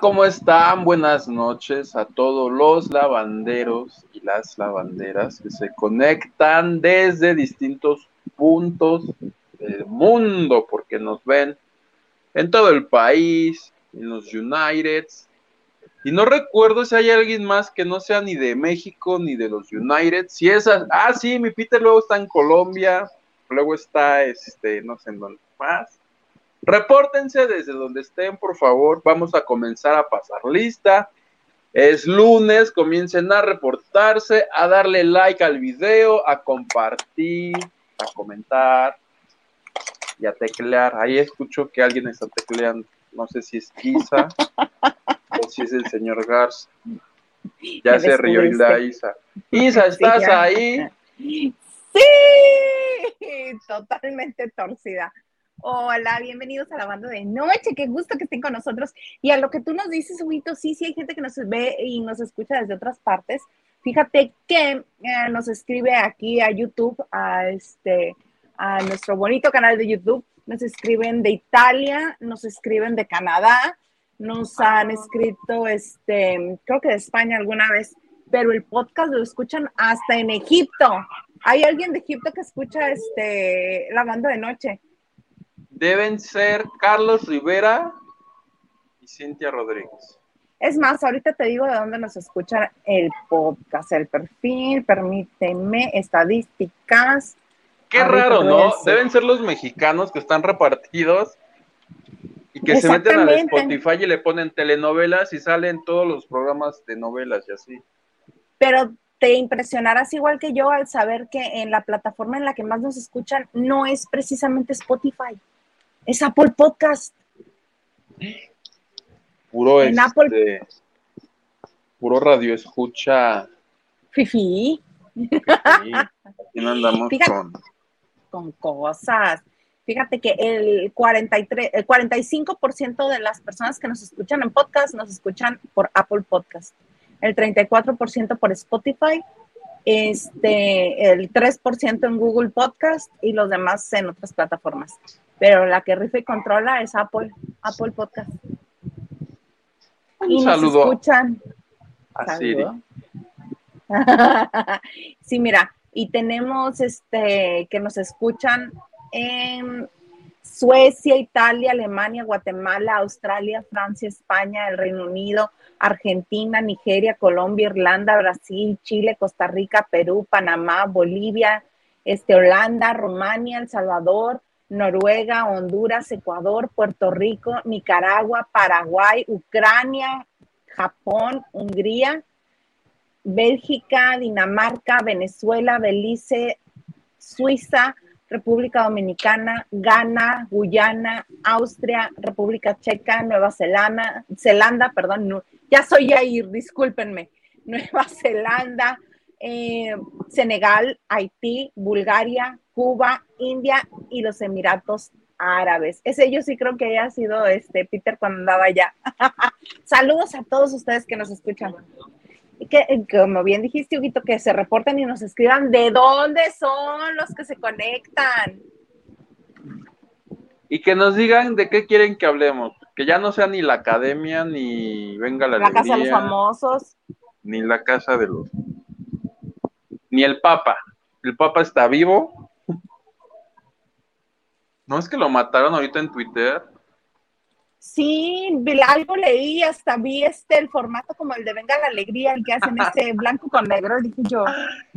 ¿cómo están? Buenas noches a todos los lavanderos y las lavanderas que se conectan desde distintos puntos del mundo, porque nos ven en todo el país, en los Uniteds. Y no recuerdo si hay alguien más que no sea ni de México ni de los United. Si es, ah, sí, mi Peter luego está en Colombia, luego está, este, no sé en dónde más. Repórtense desde donde estén, por favor. Vamos a comenzar a pasar lista. Es lunes, comiencen a reportarse, a darle like al video, a compartir, a comentar y a teclear. Ahí escucho que alguien está tecleando. No sé si es Isa o si es el señor Garza. Ya se rió Hilda Isa. Isa, ¿estás ahí? Sí, totalmente torcida. Hola, bienvenidos a la banda de noche, qué gusto que estén con nosotros. Y a lo que tú nos dices, Huguito, sí, sí hay gente que nos ve y nos escucha desde otras partes. Fíjate que eh, nos escribe aquí a YouTube, a este, a nuestro bonito canal de YouTube, nos escriben de Italia, nos escriben de Canadá, nos han escrito, este, creo que de España alguna vez, pero el podcast lo escuchan hasta en Egipto. Hay alguien de Egipto que escucha este, la banda de noche deben ser Carlos Rivera y Cintia Rodríguez. Es más, ahorita te digo de dónde nos escuchan el podcast, el perfil, permíteme, estadísticas. Qué raro, ¿no? Deben ser los mexicanos que están repartidos y que se meten al Spotify y le ponen telenovelas y salen todos los programas de novelas y así. Pero te impresionarás igual que yo al saber que en la plataforma en la que más nos escuchan no es precisamente Spotify es Apple Podcast. Puro en este, puro radio escucha. Fifi. andamos con? Con cosas. Fíjate que el 43, el 45% de las personas que nos escuchan en podcast nos escuchan por Apple Podcast. El 34% por Spotify, este, el 3% en Google Podcast y los demás en otras plataformas pero la que rifa y controla es Apple, Apple Podcast. Un y saludo. Nos escuchan. A Siri. sí, mira, y tenemos este que nos escuchan en Suecia, Italia, Alemania, Guatemala, Australia, Francia, España, el Reino Unido, Argentina, Nigeria, Colombia, Irlanda, Brasil, Chile, Costa Rica, Perú, Panamá, Bolivia, este, Holanda, Rumania, El Salvador, Noruega, Honduras, Ecuador, Puerto Rico, Nicaragua, Paraguay, Ucrania, Japón, Hungría, Bélgica, Dinamarca, Venezuela, Belice, Suiza, República Dominicana, Ghana, Guyana, Austria, República Checa, Nueva Zelanda, Zelanda, perdón, ya soy Yair, discúlpenme, Nueva Zelanda, eh, Senegal, Haití, Bulgaria, Cuba, India y los Emiratos Árabes. Ese yo sí creo que haya sido este Peter cuando andaba allá. Saludos a todos ustedes que nos escuchan. Y que, eh, como bien dijiste, Huguito, que se reporten y nos escriban de dónde son los que se conectan. Y que nos digan de qué quieren que hablemos. Que ya no sea ni la academia, ni venga la La casa de los famosos. Ni la casa de los. Ni el Papa. El Papa está vivo ¿No es que lo mataron ahorita en Twitter? Sí, algo leí, hasta vi este, el formato como el de Venga la Alegría, el que hacen este blanco con negro, dije yo.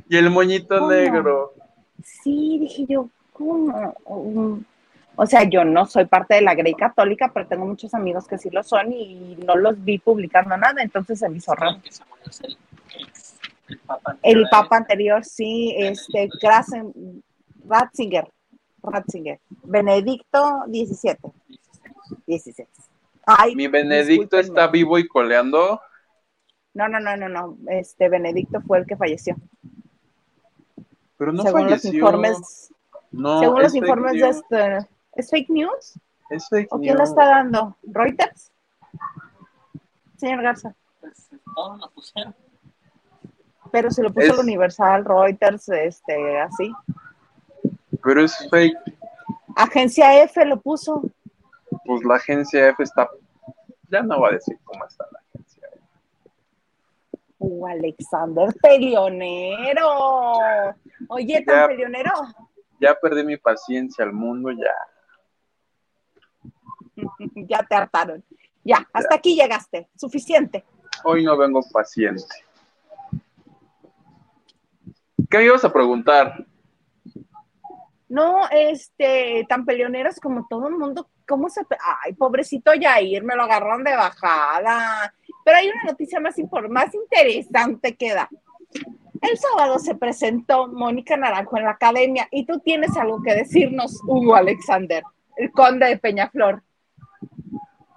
Y el moñito negro. Sí, dije yo, ¿cómo? O sea, yo no soy parte de la Grey Católica, pero tengo muchos amigos que sí lo son y no los vi publicando nada, entonces se me hizo raro. El papa anterior, sí, este, Krasen, Ratzinger. Ratzinger. Benedicto 17. 17. Ay, ¿Mi Benedicto está vivo y coleando? No, no, no, no, no. Este Benedicto fue el que falleció. Pero no según falleció. Los informes, no, según los informes de este. ¿Es fake news? Es fake ¿O quién lo está dando? ¿Reuters? Señor Garza. Pues todos lo pusieron. Pero se lo puso el Universal, Reuters, este, así pero es fake. Agencia F lo puso. Pues la agencia F está ya no voy a decir cómo está la agencia. Uh, Alexander, peleonero. Oye, tan Ya. peleonero. Ya perdí mi paciencia al mundo, ya. ya te hartaron. Ya, hasta aquí llegaste. Suficiente. Hoy no vengo paciente. ¿Qué me ibas a preguntar? No, este, tan peleoneros como todo el mundo, ¿cómo se... Ay, pobrecito Yair, me lo agarraron de bajada. Pero hay una noticia más, más interesante que da. El sábado se presentó Mónica Naranjo en la academia y tú tienes algo que decirnos, Hugo Alexander, el conde de Peñaflor.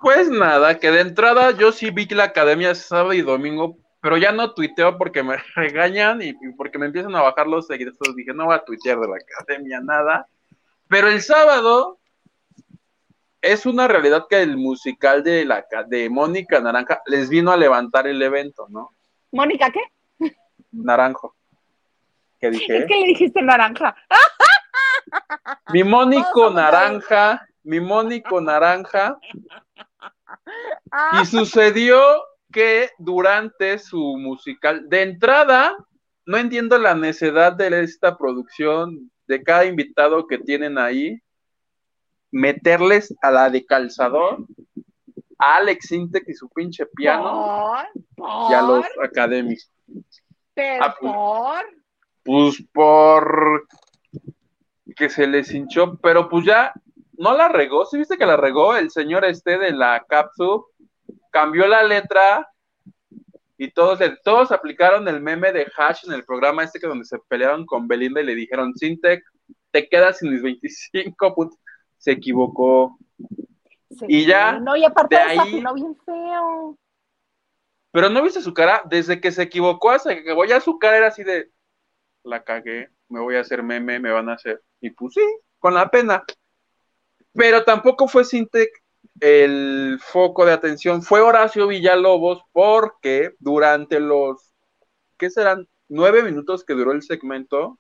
Pues nada, que de entrada yo sí vi la academia sábado y domingo, pero ya no tuiteo porque me regañan y, y porque me empiezan a bajar los seguidores. Dije, no voy a tuitear de la academia nada. Pero el sábado es una realidad que el musical de, la, de Mónica Naranja les vino a levantar el evento, ¿no? Mónica, ¿qué? Naranjo. ¿Qué dije? Es que le dijiste naranja. Mi Mónico Naranja, mi Mónico Naranja. Y sucedió que durante su musical, de entrada, no entiendo la necedad de esta producción, de cada invitado que tienen ahí, meterles a la de calzador, a Alex Intec y su pinche piano, por, y a los académicos. pero Ah, pues. por. Pues por que se les hinchó, pero pues ya no la regó, ¿sí viste que la regó el señor este de la Capsule? Cambió la letra y todos, todos aplicaron el meme de Hash en el programa este que donde se pelearon con Belinda y le dijeron, Sintec, te quedas sin mis 25 puntos. Se equivocó. Sí, Y ya, No, y aparte de ahí- bien feo. Pero no viste su cara, desde que se equivocó hasta que acabó, ya su cara era así de, la cagué, me voy a hacer meme, me van a hacer. Y pues sí, con la pena. Pero tampoco fue Sintec el foco de atención, fue Horacio Villalobos porque durante los, ¿qué serán? Nueve minutos que duró el segmento,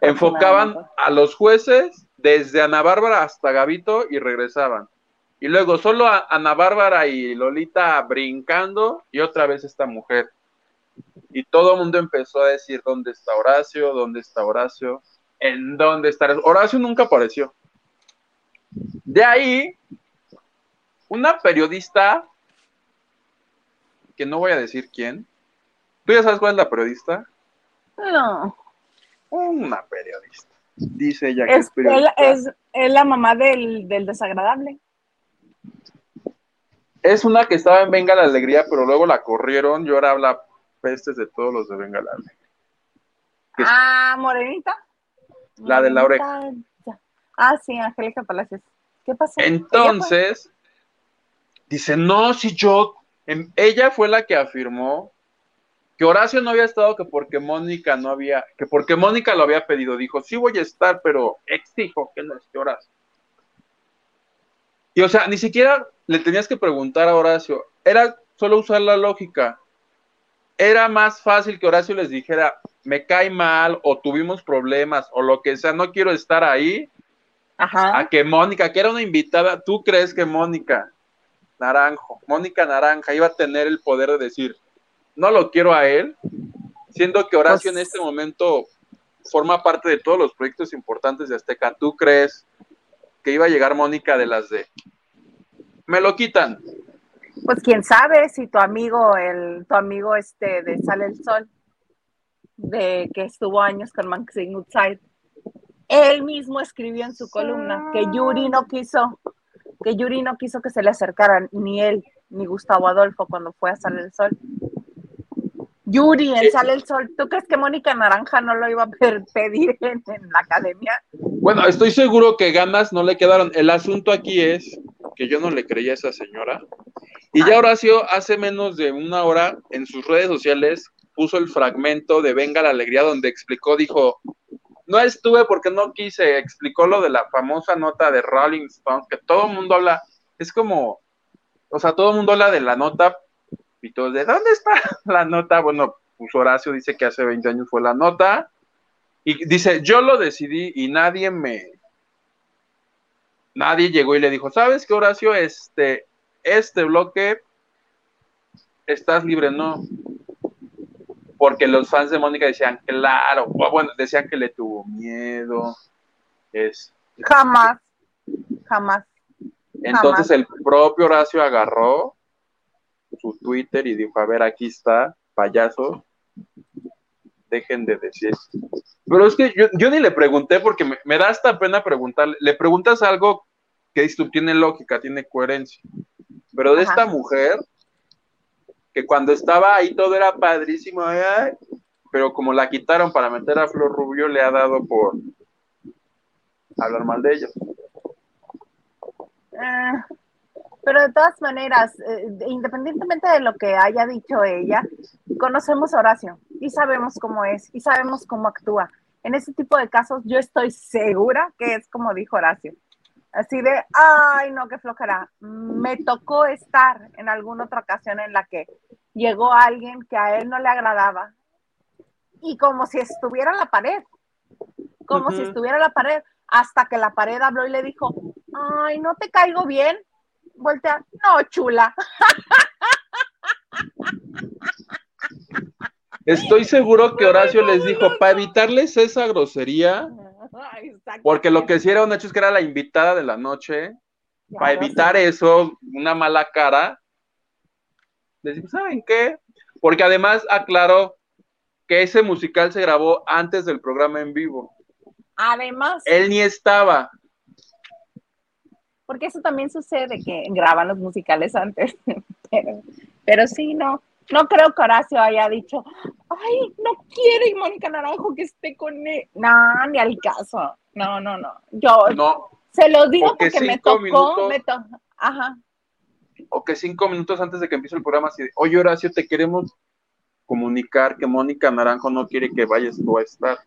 enfocaban a los jueces desde Ana Bárbara hasta Gavito y regresaban. Y luego solo a Ana Bárbara y Lolita brincando y otra vez esta mujer. Y todo el mundo empezó a decir, ¿dónde está Horacio? ¿Dónde está Horacio? ¿En dónde está Horacio? Horacio nunca apareció. De ahí, una periodista, que no voy a decir quién. ¿Tú ya sabes cuál es la periodista? No, Una periodista. Dice ella que es, es, periodista. es, es la mamá del, del desagradable. Es una que estaba en Venga la Alegría, pero luego la corrieron y ahora habla pestes de todos los de Venga la Alegría. Ah, Morenita. La de la ya. Ah, sí, Angélica Palacios. ¿Qué pasó? ¿Ella Entonces, dice, no, si yo, em- ella fue la que afirmó que Horacio no había estado que porque Mónica no había, que porque Mónica lo había pedido, dijo, sí voy a estar, pero exijo que no esté Horacio. Y o sea, ni siquiera le tenías que preguntar a Horacio, era solo usar la lógica. Era más fácil que Horacio les dijera, me cae mal o tuvimos problemas o lo que sea, no quiero estar ahí? Ajá. a que Mónica, que era una invitada, ¿tú crees que Mónica Naranjo, Mónica Naranja iba a tener el poder de decir, no lo quiero a él, siendo que Horacio Pues- en este momento forma parte de todos los proyectos importantes de Azteca? ¿Tú crees que iba a llegar Mónica de las de... Me lo quitan. Pues quién sabe si tu amigo, el, tu amigo este de Sale el Sol, de que estuvo años con Maxine Outside, él mismo escribió en su columna que Yuri no quiso, que Yuri no quiso que se le acercaran ni él ni Gustavo Adolfo cuando fue a Sale el Sol. Yuri en. Sale el Sol, ¿tú crees que Mónica Naranja no lo iba a pedir en, en la academia? Bueno, estoy seguro que ganas no le quedaron. El asunto aquí es que yo no le creía a esa señora. Y ya Horacio hace menos de una hora en sus redes sociales puso el fragmento de Venga la Alegría donde explicó, dijo, no estuve porque no quise, explicó lo de la famosa nota de Rolling Stones, que todo el mundo habla, es como, o sea, todo el mundo habla de la nota y todos de, ¿dónde está la nota? Bueno, pues Horacio dice que hace 20 años fue la nota y dice, yo lo decidí y nadie me, nadie llegó y le dijo, ¿sabes qué, Horacio? Este, este bloque, estás libre, no. Porque los fans de Mónica decían, claro, bueno, decían que le tuvo miedo. Es, Jamás, jamás. entonces el propio Horacio agarró su Twitter y dijo, a ver, aquí está, payaso, dejen de decir. Pero es que yo, yo ni le pregunté porque me, me da hasta pena preguntarle. Le preguntas algo que tiene lógica, tiene coherencia. Pero de Ajá. esta mujer, que cuando estaba ahí todo era padrísimo, ay, pero como la quitaron para meter a Flor Rubio, le ha dado por hablar mal de ella. Ah, pero de todas maneras, eh, independientemente de lo que haya dicho ella, conocemos a Horacio y sabemos cómo es y sabemos cómo actúa. En ese tipo de casos, yo estoy segura que es como dijo Horacio. Así de, ay, no, qué flojera. Me tocó estar en alguna otra ocasión en la que llegó alguien que a él no le agradaba y como si estuviera en la pared, como si estuviera en la pared, hasta que la pared habló y le dijo, ay, no te caigo bien. Voltea, no, chula. Estoy seguro que Horacio les dijo, para evitarles esa grosería. porque lo que sí era un hecho es que era la invitada de la noche, Ya para evitar eso, una mala cara, digo, ¿saben qué? Porque además aclaró que ese musical se grabó antes del programa en vivo. Además, Él ni estaba. porque eso también sucede que graban los musicales antes. pero, pero sí, no. No creo que Horacio haya dicho, ay, no quiere Mónica Naranjo que esté con él. No, ni al caso. No, no, no. Yo No, se los digo Porque porque me tocó, minutos- me to- Ajá. o que cinco minutos antes de que empiece el programa, así de, oye Horacio, te queremos comunicar que Mónica Naranjo no quiere que vayas tú a estar.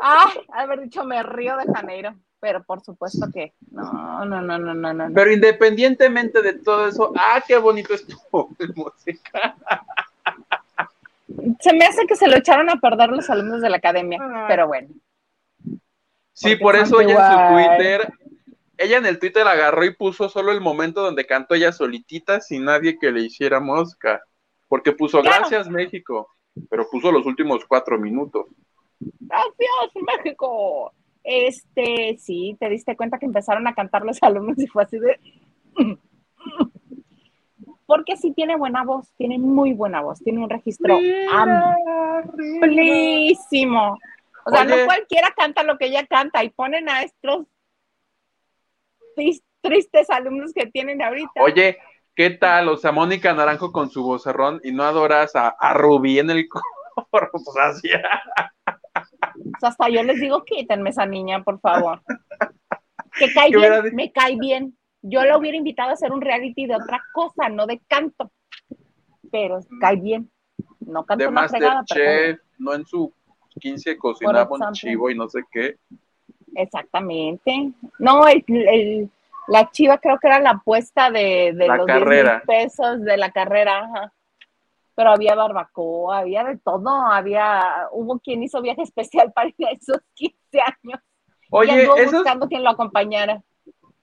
Ay, haber dicho me río de Janeiro, pero por supuesto que no, no, no, no, no, no. Pero independientemente de todo eso, ah, qué bonito estuvo el musical. Se me hace que se lo echaron a perder los alumnos de la academia, Ah. pero bueno. Sí, por eso ella en su. Twitter, ella en el Twitter agarró y puso solo el momento donde cantó ella solitita sin nadie que le hiciera mosca. Porque puso Claro. gracias México, pero puso los últimos cuatro minutos. Gracias, México. Este, sí, te diste cuenta que empezaron a cantar los alumnos y fue así de. Porque sí tiene buena voz, tiene muy buena voz, tiene un registro amplísimo. O sea, Oye. no cualquiera canta lo que ella canta y ponen a estos tris- tristes alumnos que tienen ahorita. Oye, ¿qué tal? O sea, Mónica Naranjo con su vocerrón y no adoras a, a Rubí en el coro. Pues así. O sea, hasta yo les digo, quítenme esa niña, por favor. Que cae ¿Qué hubiera bien, me cae bien. Yo la hubiera invitado a hacer un reality de otra cosa, no de canto. Pero cae bien. No canto de una fregada. Masterchef, no en su 15 cocinaba un ejemplo. chivo y no sé qué. Exactamente. No, el, el- la chiva creo que era la apuesta de, de La los 10 carrera. mil pesos de la carrera. ajá. Pero había barbacoa, había de todo, había, hubo quien hizo viaje especial para ir a esos 15 años. y Oye, anduvo esos, buscando quien lo acompañara.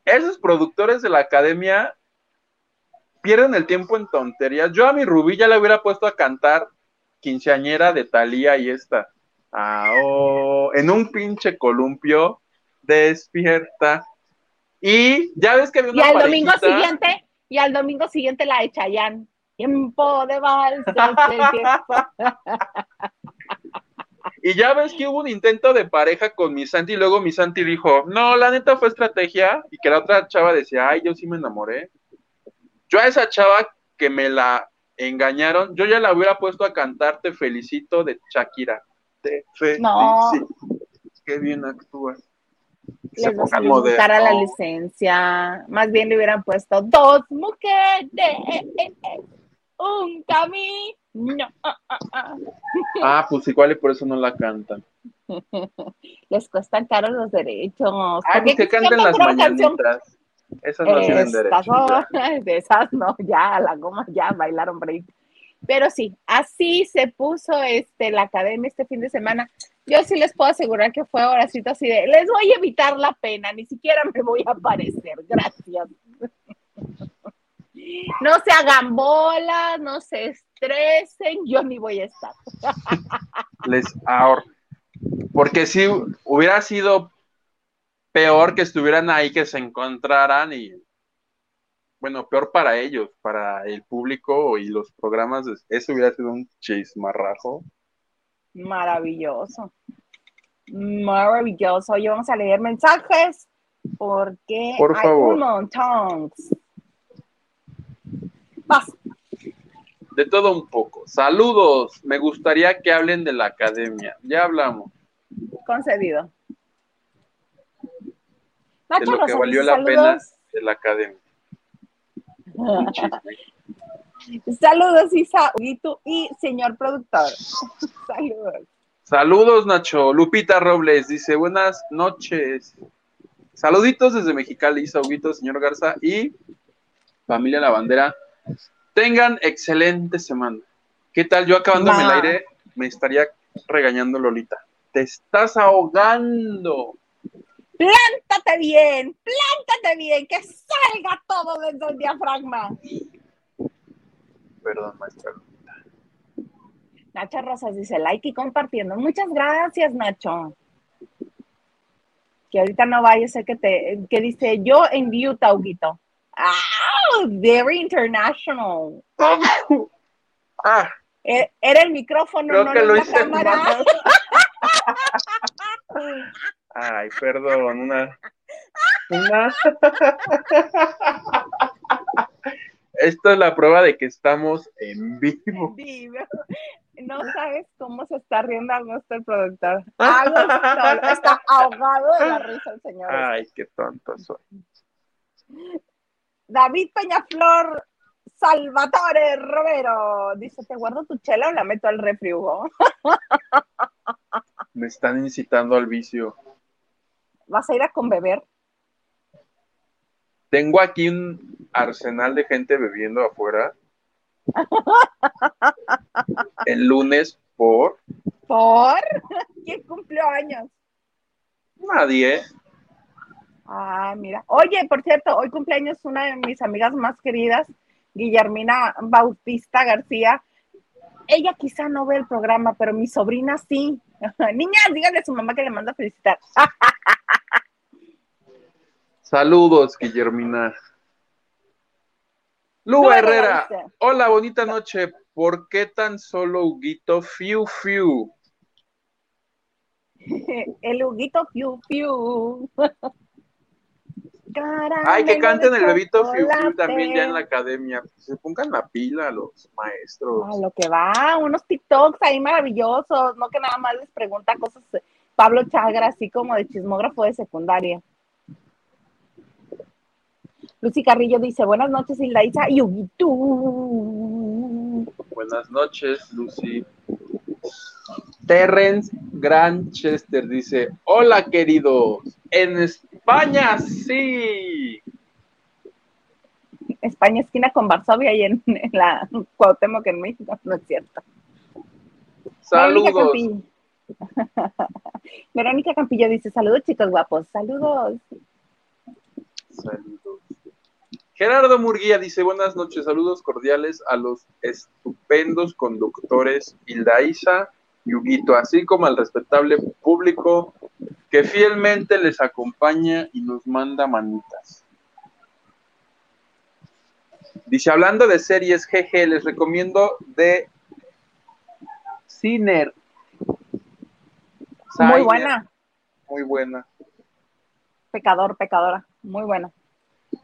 esos productores de la academia pierden el tiempo en tonterías. Yo a mi Rubí ya le hubiera puesto a cantar quinceañera de Talía y esta. Ah, oh, en un pinche columpio, despierta. Y ya ves que había Y una al domingo siguiente, y al domingo siguiente la de Chayanne. Tiempo de vals. Y ya ves que hubo un intento de pareja con mi Santi y luego mi Santi dijo, no, la neta fue estrategia y que la otra chava decía, ay, yo sí me enamoré. Yo a esa chava que me la engañaron, yo ya la hubiera puesto a cantar Te felicito de Shakira. Te felicito. No. Qué bien actúa. Se Les buscar a la licencia. Más bien le hubieran puesto dos mujeres, un camino. Ah, ah, ah. Ah, pues igual y por eso no la cantan. Les cuestan caros los derechos. Porque pues que canten las mañanitas. Esas no tienen Estas derecho. son- de esas no, ya, la goma ya bailaron break. Pero sí, así se puso este, la academia este fin de semana. Yo sí les puedo asegurar que fue horacito así de, les voy a evitar la pena, ni siquiera me voy a aparecer, gracias. No se hagan bolas, no se estresen, yo ni voy a estar. Les ahorro. Porque si hubiera sido peor que estuvieran ahí, que se encontraran y, bueno, peor para ellos, para el público y los programas, eso hubiera sido un chismarrajo. Maravilloso. Maravilloso. Hoy vamos a leer mensajes porque Por hay favor. un montón. Vas. De todo un poco. Saludos. Me gustaría que hablen de la academia. Ya hablamos. Concedido. De Nacho lo que valió la pena saludos. de la academia. Saludos, Isa, Huguito y señor productor. Saludos. Saludos, Nacho. Lupita Robles dice: Buenas noches. Saluditos desde Mexicali, Isa Huguito, señor Garza y familia La Bandera. Tengan excelente semana. ¿Qué tal? Yo acabándome el aire me estaría regañando Lolita. Te estás ahogando. Plántate bien, plántate bien, que salga todo desde el diafragma. Perdón, maestra. Nacho Rosas dice like y compartiendo. Muchas gracias, Nacho. Que ahorita no vaya ser que te, que dice yo envío Tauguito. Ah, very international. Ah, E- Era el micrófono, creo no que lo la hice cámara. mal. Ay, perdón, una. Una. Esto es la prueba de que estamos en vivo. Vivo. No sabes cómo se está riendo a gusto el productor. Está ahogado de la risa el señor. Ay, qué tonto soy. David Peñaflor Salvatore Romero dice: ¿Te guardo tu chela o la meto al refri, Hugo? Me están incitando al vicio. ¿Vas a ir a con beber? Tengo aquí un arsenal de gente bebiendo afuera. El lunes por ¿Por? ¿Quién cumplió años? nadie. Ah, mira. Oye, por cierto, hoy cumpleaños una de mis amigas más queridas, Guillermina Bautista García. Ella quizá no ve el programa, pero mi sobrina sí. Niñas, díganle a su mamá que le manda a felicitar. Saludos, Guillermina. Lu Lu Herrera. Hola, bonita noche. ¿Por qué tan solo Huguito Fiu Fiu? El Huguito Fiu Fiu. Ay, que canten el bebito Fiu Fiu también ya en la academia. Se pongan la pila los maestros. A lo que va, unos TikToks ahí maravillosos, no que nada más les pregunta cosas eh, Pablo Chagra, así como de chismógrafo de secundaria. Lucy Carrillo dice, buenas noches, Hilda Isa y. Buenas noches, Lucy. Terrence Granchester dice: Hola, queridos. En España, sí. España esquina con Varsovia y en, en la Cuauhtémoc en México, no es cierto. Verónica Saludos. Campillo. Verónica Campillo dice, saludos chicos guapos, saludos. Saludos. Gerardo Murguía dice: Buenas noches, saludos cordiales a los estupendos conductores Hilda Isa y Huguito, así como al respetable público que fielmente les acompaña y nos manda manitas. Dice, hablando de series, jeje, les recomiendo de Ciner. Muy buena, Muy buena. pecador, pecadora, muy buena.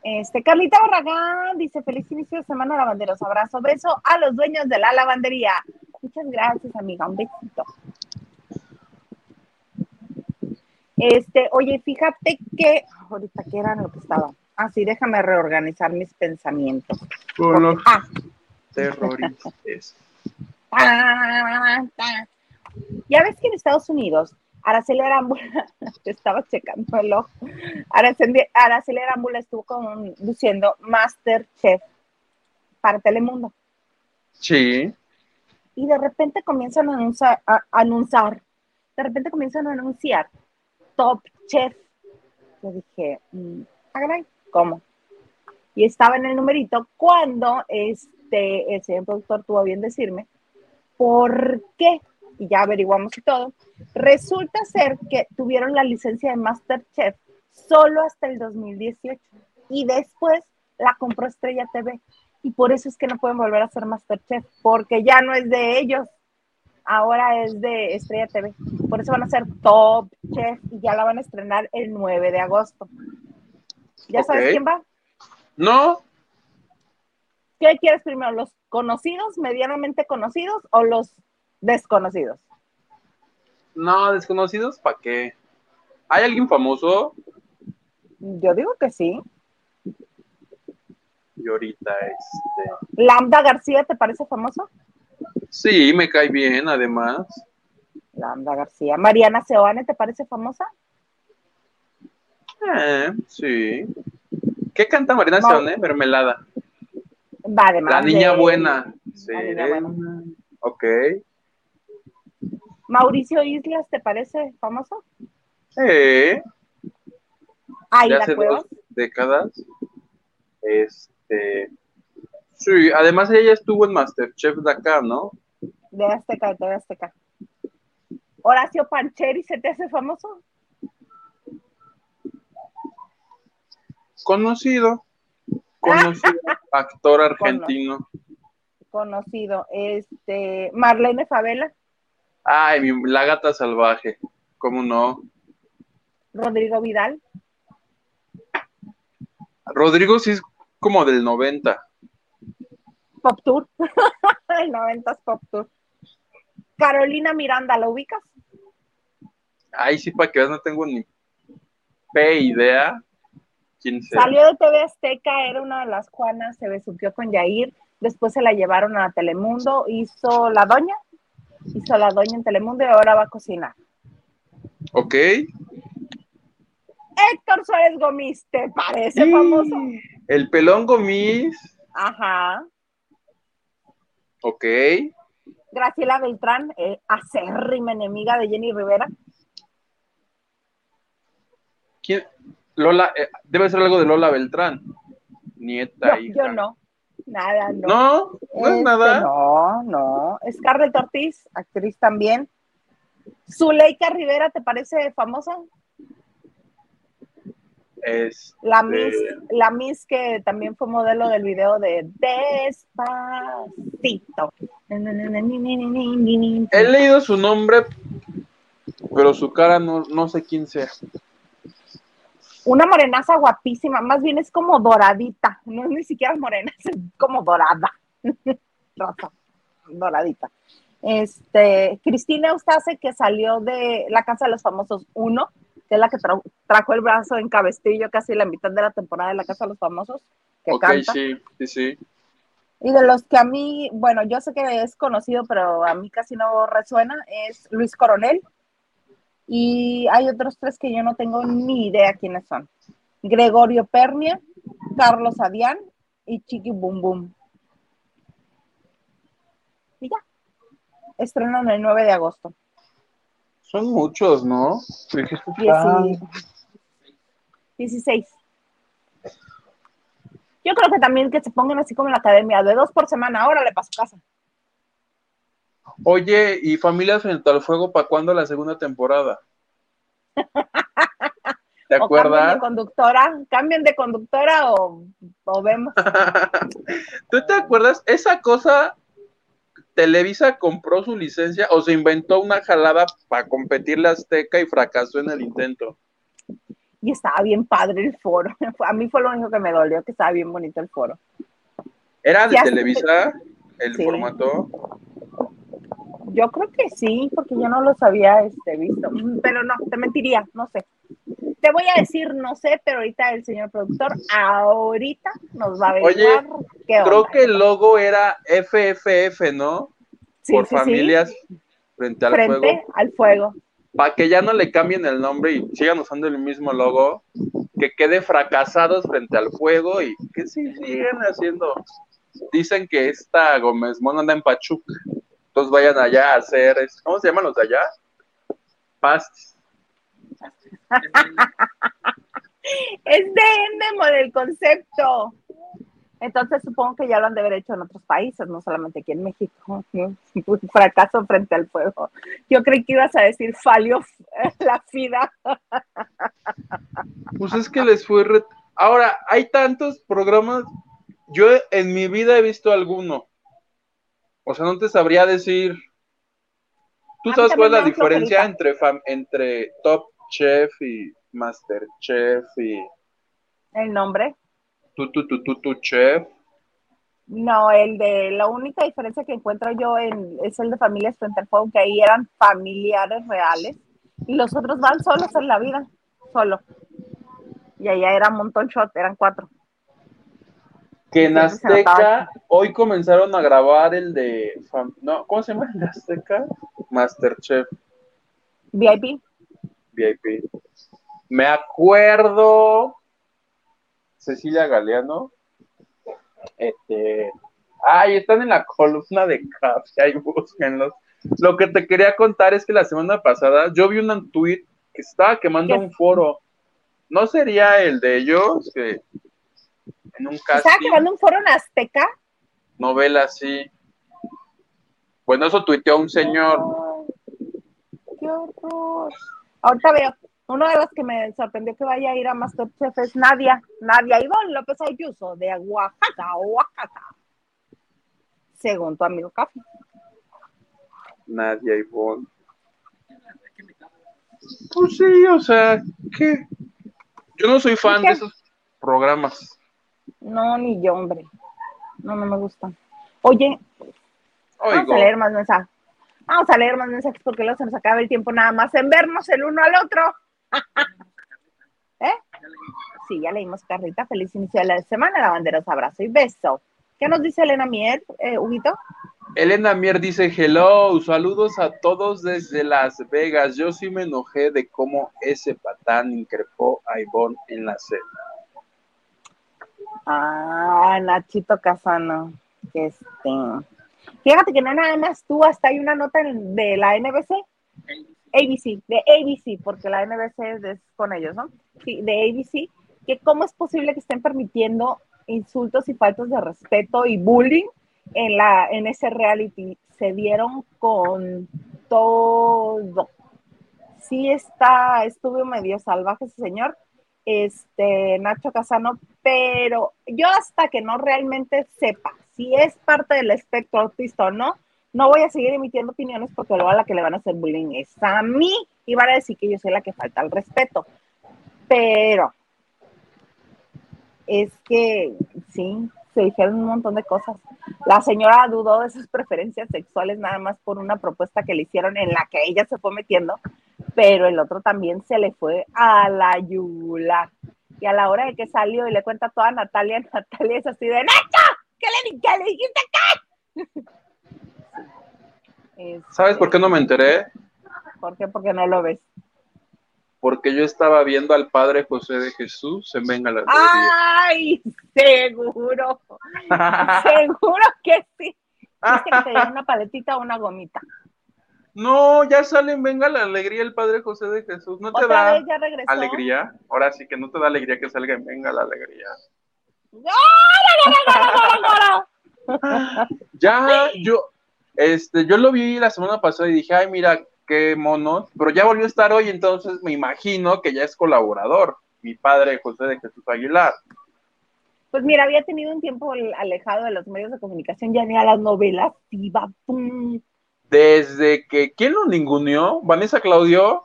Este, Carlita Barragán dice, feliz inicio de semana lavanderos, abrazo, beso a los dueños de la lavandería. Muchas gracias, amiga, un besito. Este, oye, fíjate que, ahorita, ¿qué era lo que estaba? Ah, sí, déjame reorganizar mis pensamientos. Con los Ah, terroristas. ta, ta. Ya ves que en Estados Unidos, Araceli Arámbula, te estaba checando el ojo, Araceli, Araceli Arámbula estuvo conduciendo Masterchef para Telemundo Sí. Y de repente comienzan a anunciar, de repente comienzan a anunciar Top Chef. Yo dije, mm, ¿cómo? Y estaba en el numerito cuando este, el señor productor tuvo bien decirme, ¿por qué? Y ya averiguamos y todo. Resulta ser que tuvieron la licencia de Masterchef solo hasta el 2018 y después la compró Estrella TV. Y por eso es que no pueden volver a hacer Masterchef, porque ya no es de ellos, ahora es de Estrella TV. Por eso van a ser Top Chef y ya la van a estrenar el 9 de agosto. ¿Ya sabes quién va? No, ¿Qué quieres primero? ¿Los conocidos, medianamente conocidos o los desconocidos? no, desconocidos, ¿para qué? ¿Hay alguien famoso? Yo digo que sí. Y ahorita, este. Lambda García, ¿te parece famoso? Sí, me cae bien, además. Lambda García. Mariana Seoane, ¿te parece famosa? Eh, sí. ¿Qué canta Marina No. Seone? Mermelada. Va, además. La niña de- buena. Sí. La niña buena. Ok. Mauricio Islas, ¿te parece famoso? Eh, de Aida hace dos décadas. Este. Sí, además ella estuvo en Masterchef de acá, ¿no? De Azteca, de Azteca. Horacio Pancheri, ¿se te hace famoso? Conocido. Conocido. Actor argentino. Conocido. Este, Marlene Favela, Ay, mi- la gata salvaje. ¿Cómo no? Rodrigo Vidal, Rodrigo sí es como del 90. Pop Tour. El 90 Pop Tour. Carolina Miranda, ¿la ubicas? Ay, sí, para que veas, no tengo ni P idea quién. Salió de TV Azteca, era una de las Juanas, se besuqueó con Yair, después se la llevaron a Telemundo, hizo la doña, hizo la doña en Telemundo y ahora va a cocinar. Ok. Héctor Suárez Gómez, ¿te parece Sí. famoso? El pelón Gomis. Ajá. Ok. Graciela Beltrán, eh, acérrima enemiga de Jenny Rivera. ¿Quién? Lola, eh, debe ser algo de Lola Beltrán. Nieta, Yo, hija. yo no, nada, no. No, no es Este, nada. No, no. Scarlett Ortiz, actriz también. Zuleika Rivera, ¿te parece famosa? Es, La. Miss, la Miss que también fue modelo del video de Despacito. he leído su nombre, pero su cara no, no sé quién sea. Una morenaza guapísima, más bien es como doradita, no es ni siquiera morena, es como dorada. Rosa, doradita. Este, Cristina Eustace, que salió de La Casa de los Famosos 1, que es la que tra- trajo el brazo en cabestillo casi la mitad de la temporada de La Casa de los Famosos, que canta. sí, sí, sí. Y de los que a mí, bueno, yo sé que es conocido, pero a mí casi no resuena, es Luis Coronel. Y hay otros tres que yo no tengo ni idea quiénes son. Gregorio Pernia, Carlos Adián y Chiqui Bum Bum. Y ya. Estrenan el 9 de agosto. Son muchos, ¿no? Dijiste, ah, Dieci- 16. Yo creo que también que se pongan así como en la academia, de dos por semana, ahora le paso casa. Oye, ¿y Familias frente al fuego para cuándo la segunda temporada? ¿Te O cambien de acuerdas? conductora, cambien de conductora o, o vemos. ¿Tú te acuerdas? Esa cosa, Televisa compró su licencia o se inventó una jalada para competir la Azteca y fracasó en el intento. Y estaba bien padre el foro. A mí fue lo único que me dolió, que estaba bien bonito el foro. ¿Era de. Televisa el Sí. formato? Yo creo que sí, porque yo no los había este, visto. Mm, Pero no, te mentiría, no sé. Te voy a decir, no sé, pero ahorita el señor productor, ahorita nos va a averiguar qué Creo onda. que el logo era FFF, ¿no? Sí, Por sí, sí, familias frente al frente fuego. al fuego. Para que ya no le cambien el nombre y sigan usando el mismo logo, que quede fracasados frente al fuego y que sí sigan haciendo. Dicen que esta Gómez Mono anda en Pachuca. Entonces vayan allá a hacer, ¿cómo se llaman los de allá? pastis. Es de Endemo del concepto. Entonces supongo que ya lo han de haber hecho en otros países, no solamente aquí en México. Un fracaso frente al fuego. Yo creí que ibas a decir falio la FIDA. Pues es que les fue... re- Ahora, hay tantos programas. Yo en mi vida he visto alguno. O sea, no te sabría decir. ¿Tú sabes cuál es la diferencia entre, fam- entre Top Chef y Master Chef y El nombre. tu tu tu tu tu chef? No, el de la única diferencia que encuentro yo en, es el de familias frente al fuego, que ahí eran familiares reales y los otros van solos en la vida, solo. Y allá era un montón shot, eran cuatro. Que en notaba. Azteca hoy comenzaron a grabar el de no, ¿cómo se llama el de Azteca? Masterchef VIP. VIP. Me acuerdo Cecilia Galeano. Este, ay, están en la columna de Café, ahí búsquenlos. Lo que te quería contar es que la semana pasada yo vi un tweet que estaba quemando ¿Qué? un foro. ¿No sería el de ellos que en un Estaba un foro en Azteca. novela así? Bueno, eso tuiteó un señor. ¡Qué horror! Ahorita veo. Uno de los que me sorprendió que vaya a ir a Masterchef es Nadia, Nadia Ivonne López Ayuso, de Oaxaca, Oaxaca. Según tu amigo Café. Nadia Ivonne. Pues sí, o sea, ¿qué? Yo no soy fan de esos programas. No, ni yo, hombre. No, no me gustan. Oye, vamos a leer más mensajes. Vamos a leer más mensajes porque luego se nos acaba el tiempo nada más en vernos el uno al otro. ¿Eh? Sí, ya leímos Carrita. Feliz inicio de la semana, lavanderos. Abrazo y beso. ¿Qué nos dice Elena Mier, eh, Huguito? Elena Mier dice, hello, saludos a todos desde Las Vegas. Yo sí me enojé de cómo ese patán increpó a Ivonne en la cena. Ah, Nachito Casano. Este. Fíjate que no nada más tú, hasta hay una nota de la NBC, ABC, de ABC, porque la NBC es con ellos, ¿no? Sí, de ABC, que cómo es posible que estén permitiendo insultos y faltas de respeto y bullying en, la, en ese reality. Se dieron con todo. Sí está, estuvo medio salvaje ese señor, este Nacho Casano, pero yo hasta que no realmente sepa si es parte del espectro autista o no, no voy a seguir emitiendo opiniones porque luego a la que le van a hacer bullying es a mí y van a decir que yo soy la que falta al respeto. Pero es que sí, se dijeron un montón de cosas. La señora dudó de sus preferencias sexuales nada más por una propuesta que le hicieron en la que ella se fue metiendo, pero el otro también se le fue a la yugular. Y a la hora de que salió y le cuenta a toda Natalia, Natalia es así de ¡Nacho! ¿Qué le, di- qué le dijiste acá? ¿Sabes por qué no me enteré? ¿Por qué? Porque no lo ves. Porque yo estaba viendo al Padre José de Jesús en Venga la. ¡Ay! Seguro. Seguro que sí. Dice que te dieron una paletita o una gomita. No, ya sale en Venga la Alegría el Padre José de Jesús. ¿No te Otra da vez ya regresó. alegría? Ahora sí que no te da alegría que salga en Venga la Alegría. ¡No, no, no, no, no, no, no, no! Ya, yo, este, yo lo vi la semana pasada y dije, ay, mira, qué mono, pero ya volvió a estar hoy, entonces me imagino que ya es colaborador, mi padre José de Jesús Aguilar. Pues mira, había tenido un tiempo alejado de los medios de comunicación, ya ni a las novelas iba. pum. Desde que, ¿quién lo ninguneó? Vanessa Claudio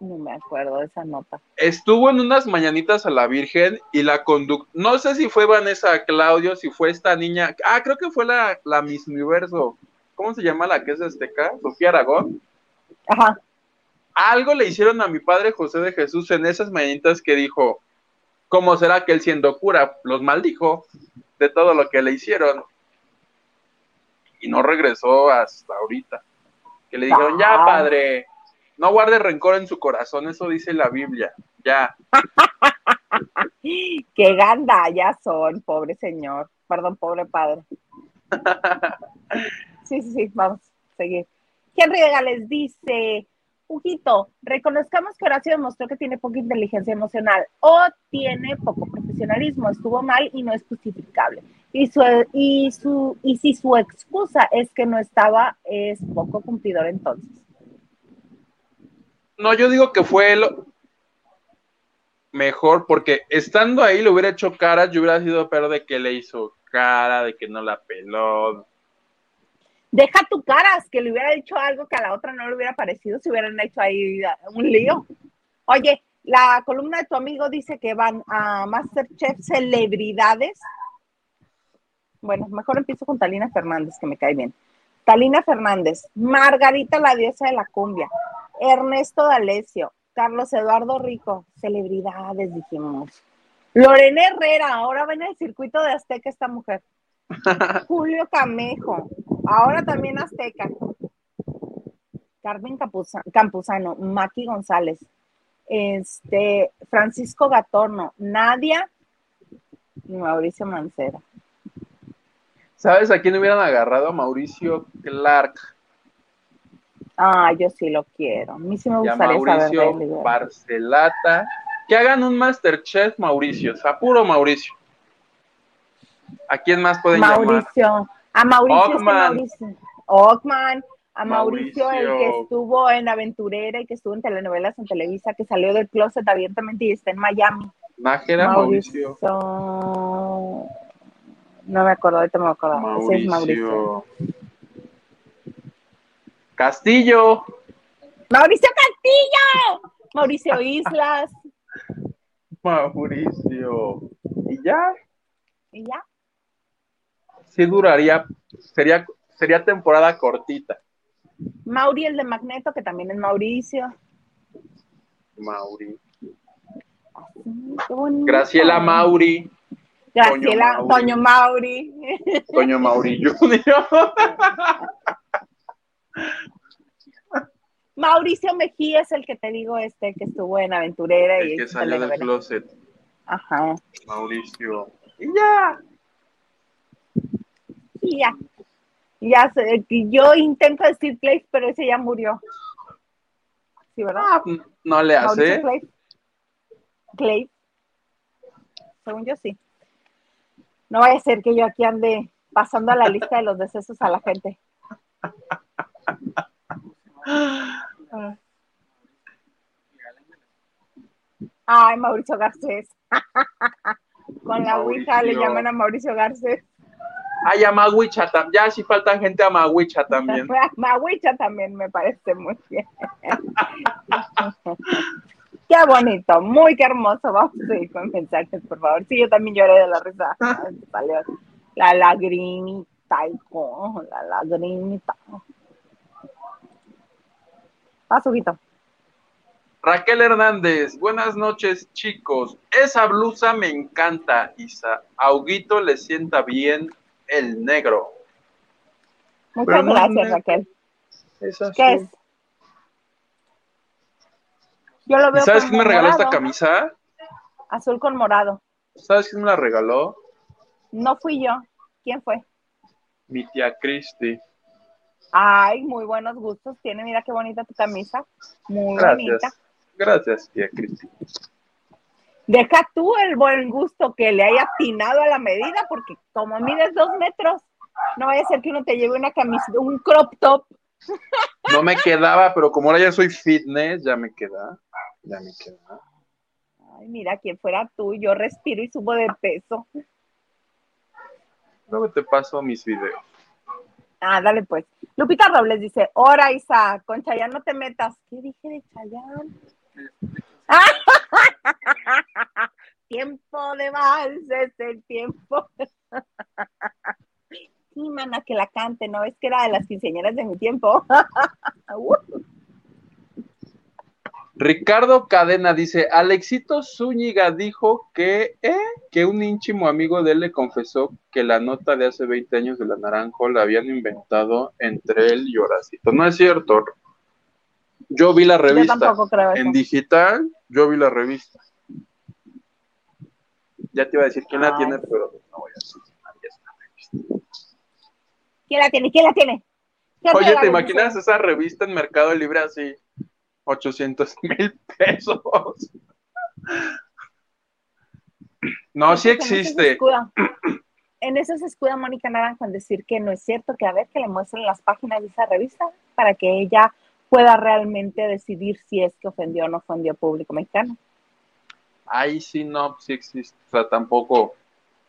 No me acuerdo de esa nota. estuvo en unas mañanitas a la Virgen y la conducta, no sé si fue Vanessa Claudio, si fue esta niña, ah, creo que fue la, la Miss Universo, ¿cómo se llama la que es azteca? Sofía Aragón. Ajá. algo le hicieron a mi padre José de Jesús en esas mañanitas que dijo, ¿cómo será que él siendo cura los maldijo de todo lo que le hicieron? Y no regresó hasta ahorita. Que le dijeron, ya Ah. padre, no guarde rencor en su corazón, eso dice la Biblia, ya. Qué ya son, pobre señor. Perdón, pobre padre. Sí, sí, sí, vamos a seguir. Henry Gales dice, Huguito, reconozcamos que Horacio demostró que tiene poca inteligencia emocional o tiene poco profesionalismo, estuvo mal y no es justificable. Y, su, y, su, y si su excusa es que no estaba, es poco cumplidor entonces. No, yo digo que fue lo mejor, porque estando ahí le hubiera hecho cara, yo hubiera sido peor de que le hizo cara, de que no la peló, Deja tu caras, que le hubiera dicho algo que a la otra no le hubiera parecido si hubieran hecho ahí un lío. Oye, la columna de tu amigo dice que van a Masterchef celebridades. Bueno, mejor empiezo con Talina Fernández, que me cae bien. Talina Fernández, Margarita la diosa de la cumbia, Ernesto D'Alessio, Carlos Eduardo Rico, celebridades, dijimos. Lorena Herrera, ahora ven el circuito de Azteca esta mujer. Julio Camejo, ahora también Azteca. Carmen Campuzano, Maki González, este, Francisco Gatorno, Nadia y Mauricio Mancera. ¿Sabes a quién hubieran agarrado? A Mauricio Clark. Ah, yo sí lo quiero. A mí sí me gustaría Mauricio Barcelata. Que hagan un Masterchef, Mauricio. O puro Mauricio. ¿A quién más pueden Mauricio. A Mauricio. Mauricio. Ockman. A Mauricio, el que estuvo en Aventurera y que estuvo en telenovelas en Televisa, que salió del closet abiertamente y está en Miami. Nájera, Mauricio. No me acuerdo, ahorita me acuerdo. Mauricio. Ese es Mauricio. Castillo. Mauricio Castillo. Mauricio Islas. Mauricio. ¿Y ya? ¿Y ya? sí duraría, sería, sería temporada cortita. Mauri, el de Magneto, que también es Mauricio. Mauri. Graciela Mauri. Graciela, Toño Mauri. Toño Mauri Junior. Mauricio Mejía es el que te digo, este, que estuvo en Aventurera. El y que salió del closet. Ajá. Mauricio. Y ya ya. Ya sé, yo intento decir Clay, pero ese ya murió. ¿Sí, verdad? Ah, no le hace. Clay. Según yo sí. No vaya a ser que yo aquí ande pasando a la lista de los decesos a la gente. Ay, Mauricio Garcés. Con la Ouija le llaman a Mauricio Garcés. Ay, a Maguicha también. Ya sí falta gente a Maguicha también. Maguicha también me parece muy bien. qué bonito, muy qué hermoso. Vamos a ir con mensajes, por favor. Sí, yo también lloré de la risa. La lagrimita, hijo, la lagrimita. Paso, Raquel Hernández, buenas noches chicos. Esa blusa me encanta, Isa. A Huguito le sienta bien el negro. Muchas gracias, Raquel. ¿Qué es? Yo lo veo ¿Sabes quién me regaló esta camisa? Azul con morado. ¿Sabes quién me la regaló? No fui yo. ¿Quién fue? Mi tía Cristi. Ay, muy buenos gustos. Tiene, mira qué bonita tu camisa. Muy bonita. Gracias, tía Cristi. Deja tú el buen gusto que le haya atinado a la medida, porque como mides dos metros, no vaya a ser que uno te lleve una camisa, un crop top. No me quedaba, pero como ahora ya soy fitness, ya me queda. Ya me queda. Ay, mira, quien fuera tú, yo respiro y subo de peso. Luego te paso mis videos. Ah, dale pues. Lupita Robles dice, ora Isa, con Chayán no te metas. ¿Qué dije de Chayán? tiempo de es el tiempo. mana, que la cante, ¿no? Es que era de las quinceañeras de mi tiempo. Ricardo Cadena dice, Alexito Zúñiga dijo que, ¿eh? que un íntimo amigo de él le confesó que la nota de hace 20 años de la Naranjo la habían inventado entre él y Horacito. No es cierto. Yo vi la revista en digital, yo vi la revista. Ya te iba a decir quién la tiene, pero no voy a decir. ¿Quién la tiene? ¿Quién la tiene? ¿Qué Oye, ¿te imaginas esa revista en Mercado Libre así? 800 mil pesos. No, sí existe. En eso se escuda Mónica Naranjo en decir que no es cierto, que a ver que le muestren las páginas de esa revista para que ella pueda realmente decidir si es que ofendió o no ofendió al público mexicano. Ahí sí, no, sí existe. O sea, tampoco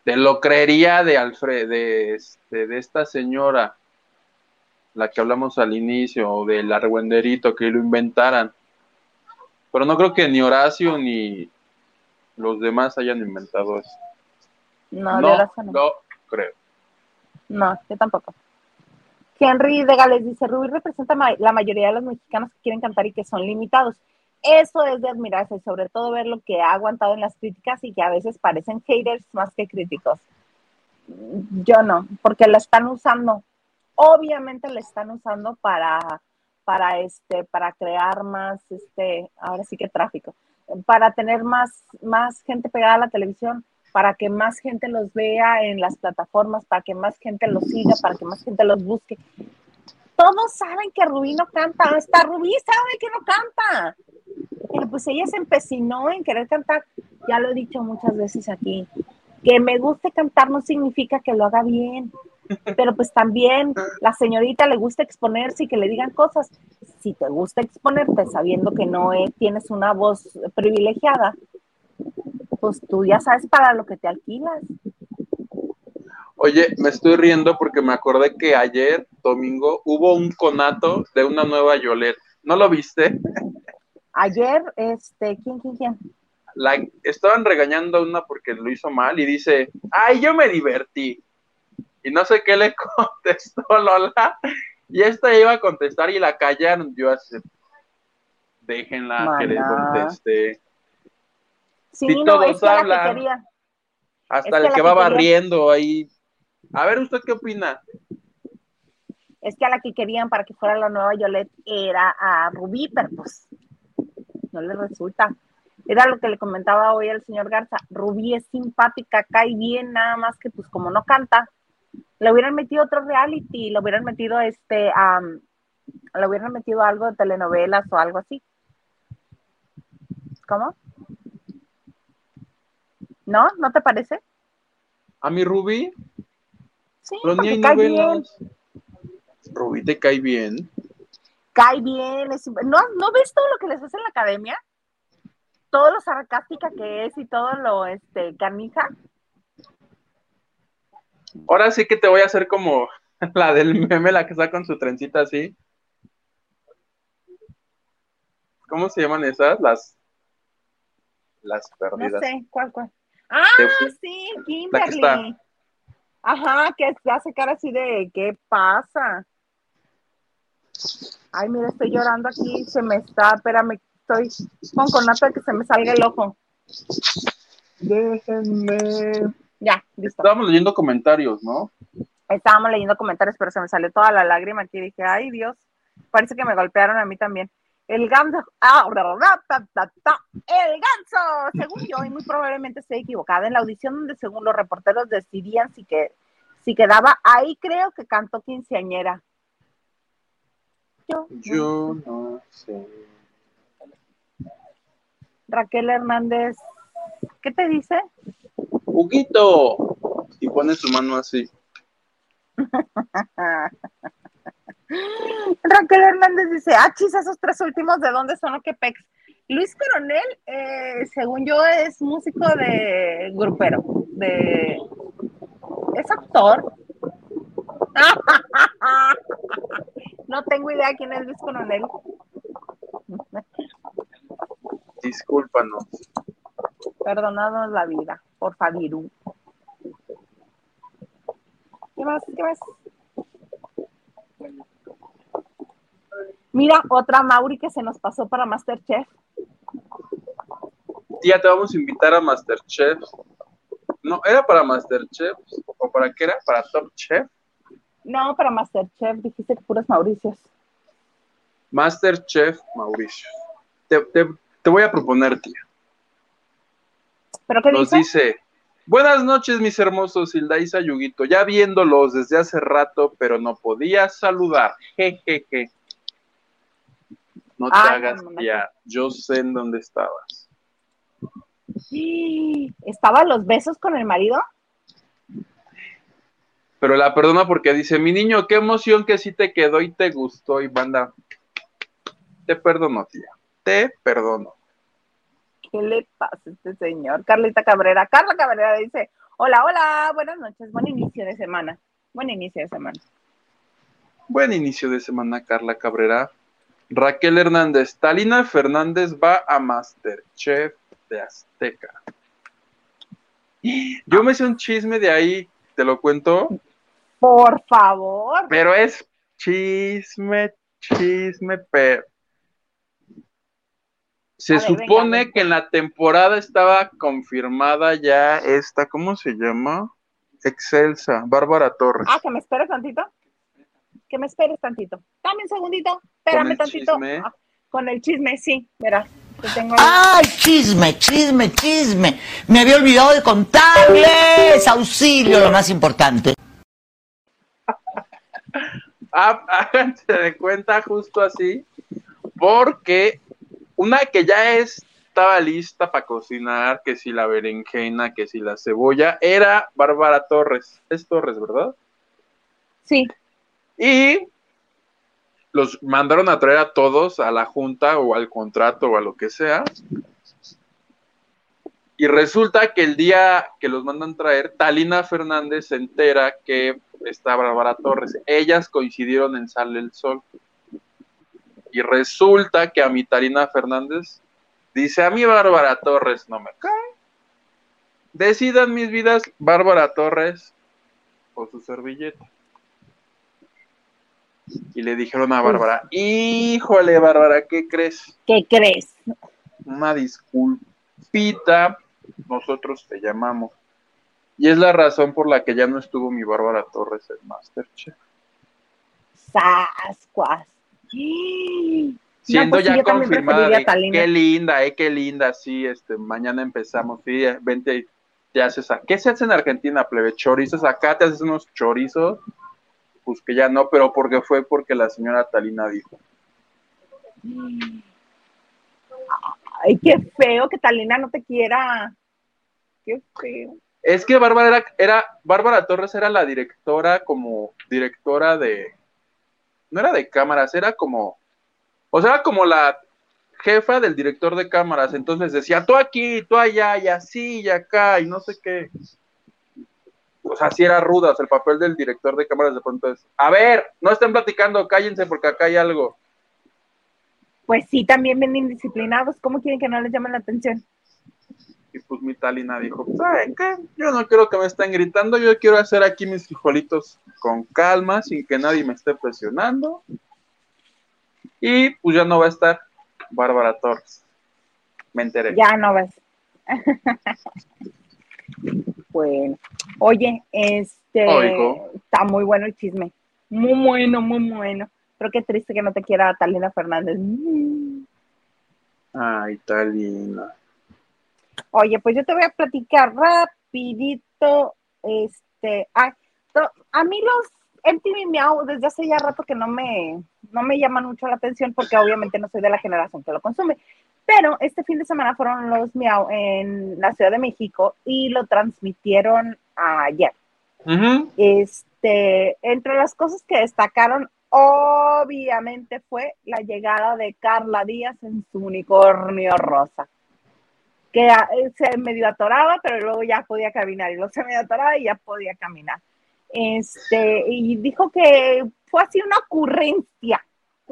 te lo creería de Alfred, de, este, de esta señora, la que hablamos al inicio, o del argüenderito, que lo inventaran. Pero no creo que ni Horacio ni los demás hayan inventado eso. No, de No, verdad que no. creo. No, yo tampoco. Henry de Gales dice, Rubí representa ma- la mayoría de los mexicanos que quieren cantar y que son limitados. Eso es de admirarse, sobre todo ver lo que ha aguantado en las críticas y que a veces parecen haters más que críticos. Yo no, porque la están usando. Obviamente la están usando para, para este, para crear más, este, ahora sí que tráfico, para tener más, más gente pegada a la televisión, para que más gente los vea en las plataformas, para que más gente los siga, para que más gente los busque. Todos saben que Rubí no canta, hasta Rubí sabe que no canta. Pero pues ella se empecinó en querer cantar. Ya lo he dicho muchas veces aquí. Que me guste cantar no significa que lo haga bien. Pero pues también la señorita le gusta exponerse y que le digan cosas. Si te gusta exponerte sabiendo que no eh, tienes una voz privilegiada, pues tú ya sabes para lo que te alquilas. Oye, me estoy riendo porque me acordé que ayer, domingo, hubo un conato de una nueva Yolet. ¿No lo viste? Ayer, este, ¿quién, quién, quién? La, estaban regañando a una porque lo hizo mal y dice, ay, yo me divertí. Y no sé qué le contestó Lola. Y esta iba a contestar y la callaron. Yo así, déjenla que le conteste. Sí, Si no, todos es que hablan. Hasta Es el que que va barriendo ahí. A ver, ¿usted qué opina? Es que a la que querían para que fuera la nueva Yolette era a Rubí, pero pues no le resulta. Era lo que le comentaba hoy al señor Garza. Rubí es simpática, cae bien, nada más que pues como no canta, le hubieran metido otro reality, le hubieran metido este, le hubieran metido algo de telenovelas o algo así. ¿Cómo? ¿No? ¿No te parece? A mi Rubí, Sí, pero ni hay cae bien. Rubí te cae bien. cae bien, ¿no, ¿no ves todo lo que les hace en la academia? Todo lo sarcástica que es y todo lo este canija. Ahora sí que te voy a hacer como la del meme, la que está con su trencita así. ¿Cómo se llaman esas? Las las No perdidas. sé, ¿cuál, cuál? Ah, sí, La que está. Ajá, que hace cara así de, ¿qué pasa? Ay, mira, estoy llorando aquí, se me está, espérame, estoy con conato de que se me salga el ojo. Déjenme. Ya, listo. Estábamos leyendo comentarios, ¿no? Estábamos leyendo comentarios, pero se me salió toda la lágrima aquí. Dije, ay Dios, parece que me golpearon a mí también. El ganso, ah, ta, ta, ta, el ganso, según yo, y muy probablemente estoy equivocada, en la audición donde según los reporteros decidían si, que, si quedaba, ahí creo que cantó quinceañera. Yo, Yo no sé. Raquel Hernández, ¿qué te dice? Huguito. Y pone su mano así. Raquel Hernández dice, ah, chis, esos tres últimos, ¿de dónde son o qué pex? Luis Coronel, eh, según yo, es músico de grupero, de... ¿Es actor? No tengo idea quién es Luis Coronel. Discúlpanos. Perdonadnos la vida, por favor. ¿Qué más? ¿Qué más? Mira, otra Mauri que se nos pasó para Masterchef. Tía, te vamos a invitar a Masterchef. No, ¿era para Masterchef? ¿O para qué era? ¿Para Top Chef? No, para Masterchef, dijiste que puros Mauricios. Masterchef Mauricio. Te, te- te voy a proponer, tía. ¿Pero qué Nos dice? dice, Buenas noches, mis hermosos Hilda y Sayuguito. Ya viéndolos desde hace rato, pero no podía saludar. Jejeje. No te Ay, hagas ya. Yo sé en dónde estabas. ¿Estaban los besos con el marido? Pero la perdona porque dice, mi niño, qué emoción que sí te quedó y te gustó. Y banda, te perdono, tía. Te perdono. ¿Qué le pasa a este señor? Carlita Cabrera. Carla Cabrera dice, hola, hola, buenas noches, buen inicio de semana. Buen inicio de semana. Buen inicio de semana, Carla Cabrera. Raquel Hernández. Talina Fernández va a Masterchef de Azteca. Yo me hice un chisme de ahí, te lo cuento, Por favor. pero es chisme, chisme, pero... Se ver, supone venga. que en la temporada estaba confirmada ya esta, ¿cómo se llama? Excelsa, Bárbara Torres. Ah, que me esperes tantito. Que me esperes tantito. Dame un segundito. Espérame el tantito. chisme? Ah, con el chisme, sí. Verás. tengo. ¡Ay, chisme, chisme, chisme! Me había olvidado de contarles. Auxilio, lo más importante. Ah, háganse de cuenta justo así, porque una que ya estaba lista para cocinar, que si la berenjena, que si la cebolla, era Bárbara Torres. Es Torres, ¿verdad? Sí. Y los mandaron a traer a todos a la junta o al contrato o a lo que sea. Y resulta que el día que los mandan traer, Talina Fernández se entera que está Bárbara Torres. Ellas coincidieron en Sale el Sol. Y resulta que a mi Talina Fernández dice, a mí Bárbara Torres no me cae. Decidan mis vidas, Bárbara Torres o su servilleta. Y le dijeron a Bárbara, híjole Bárbara, ¿qué crees? ¿Qué crees? Una disculpita, nosotros te llamamos. Y es la razón por la que ya no estuvo mi Bárbara Torres en Masterchef. Sascuas. Siendo pues ya confirmada de qué linda, eh, qué linda, sí, este, mañana empezamos, sí, vente y te haces, a- ¿qué se hace en Argentina, plebe? Chorizos, acá te haces unos chorizos, pues que ya no, pero porque fue porque la señora Talina dijo. Ay, qué feo que Talina no te quiera. Qué feo. Es que Bárbara era, era, Bárbara Torres era la directora, como directora de, no era de cámaras, era como, o sea, era como la jefa del director de cámaras, entonces decía, tú aquí, tú allá, y así, y acá, y no sé qué. O sea, sí era ruda, o sea, el papel del director de cámaras de pronto es, a ver, no estén platicando, cállense porque acá hay algo. Pues sí, también bien indisciplinados. ¿Cómo quieren que no les llamen la atención? Y pues mi Talina dijo, ¿saben qué? Yo no quiero que me estén gritando, yo quiero hacer aquí mis frijolitos con calma, sin que nadie me esté presionando. Y pues ya no va a estar Bárbara Torres. Me enteré. Ya no ves. bueno, oye, este Oigo. está muy bueno el chisme. Muy bueno, muy bueno. Pero qué triste que no te quiera Talina Fernández. Ay, Talina. Oye, pues yo te voy a platicar rapidito. Este, ay, to- a mí los MTV Miau desde hace ya rato que no me, no me llaman mucho la atención porque obviamente no soy de la generación que lo consume. Pero este fin de semana fueron los Miau en la Ciudad de México y lo transmitieron ayer. Este, entre las cosas que destacaron, obviamente fue la llegada de Carla Díaz en su unicornio rosa. Que ah, se medio atoraba, pero luego ya podía caminar, y luego se medio atoraba y ya podía caminar. Este, y dijo que fue así una ocurrencia,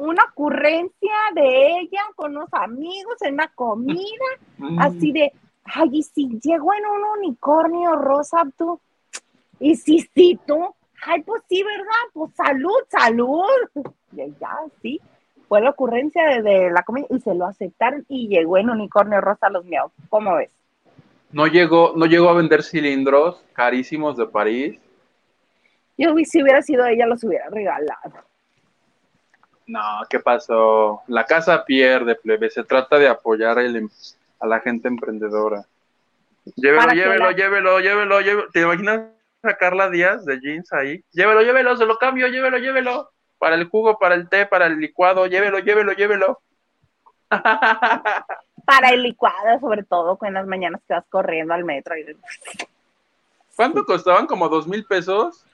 una ocurrencia de ella con unos amigos en una comida, Mm. así de, ay, y si llegó en un unicornio rosa, tú, y si sí, tú, ay, pues sí, ¿verdad? Pues salud, salud. Y ya, sí, fue la ocurrencia de, de la comida y se lo aceptaron y llegó en unicornio rosa a los miau. ¿Cómo ves? No llegó, no llegó a vender cilindros carísimos de París. Yo si hubiera sido ella, los hubiera regalado. No, ¿qué pasó? La casa pierde, plebe. Se trata de apoyar el em- a la gente emprendedora. Llévelo, llévelo, la- llévelo, llévelo, llévelo. ¿Te imaginas a Carla Díaz de jeans ahí? Llévelo, llévelo, se lo cambio, llévelo, llévelo. Para el jugo, para el té, para el licuado, llévelo, llévelo, llévelo. Para el licuado, sobre todo, con las mañanas que vas corriendo al metro. Y... ¿Cuánto costaban? ¿Como dos mil pesos?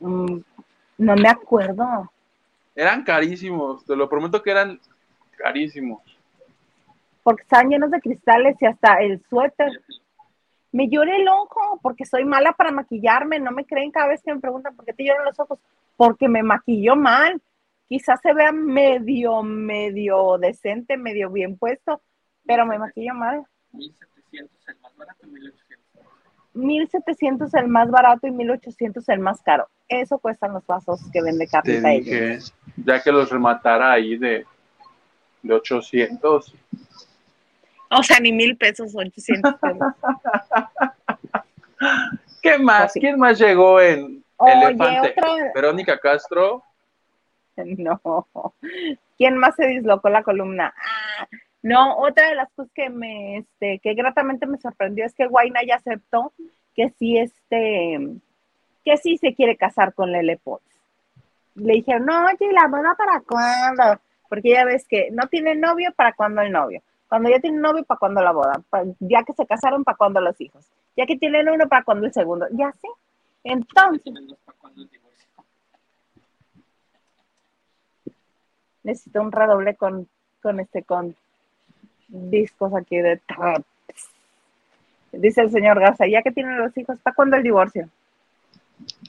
Mm, no me acuerdo. Eran carísimos, te lo prometo que eran carísimos. Porque estaban llenos de cristales y hasta el suéter. Me lloré el ojo porque soy mala para maquillarme. No me creen cada vez que me preguntan por qué te lloran los ojos. Porque me maquilló mal. Quizás se vea medio, medio decente, medio bien puesto, pero me maquillo mal. 1700 el más barato, 1800. 1700 el más barato y 1800 el más caro. Eso cuestan los vasos que vende Te Carlita dije, ya que los rematara ahí de, de 800. O sea, ni mil pesos, 800 pesos. ¿Qué más? Pues sí. ¿Quién más llegó en Oye, Elefante? otra, Verónica Castro. No. ¿Quién más se dislocó la columna? No, otra de las cosas que me, este, que gratamente me sorprendió es que Guaina ya aceptó que sí, este, que sí se quiere casar con Lele Pons. Le dijeron, no, oye, ¿y ¿la boda para cuándo? Porque ya ves que no tiene novio, ¿para cuándo el novio? Cuando ya tiene novio, ¿para cuándo la boda? Ya que se casaron, ¿para cuándo los hijos? Ya que tienen uno, ¿para cuándo el segundo? Ya sí. Entonces, necesito un redoble con, con este, con discos aquí de trap. Dice el señor Garza, ya que tienen los hijos, ¿para cuándo el divorcio?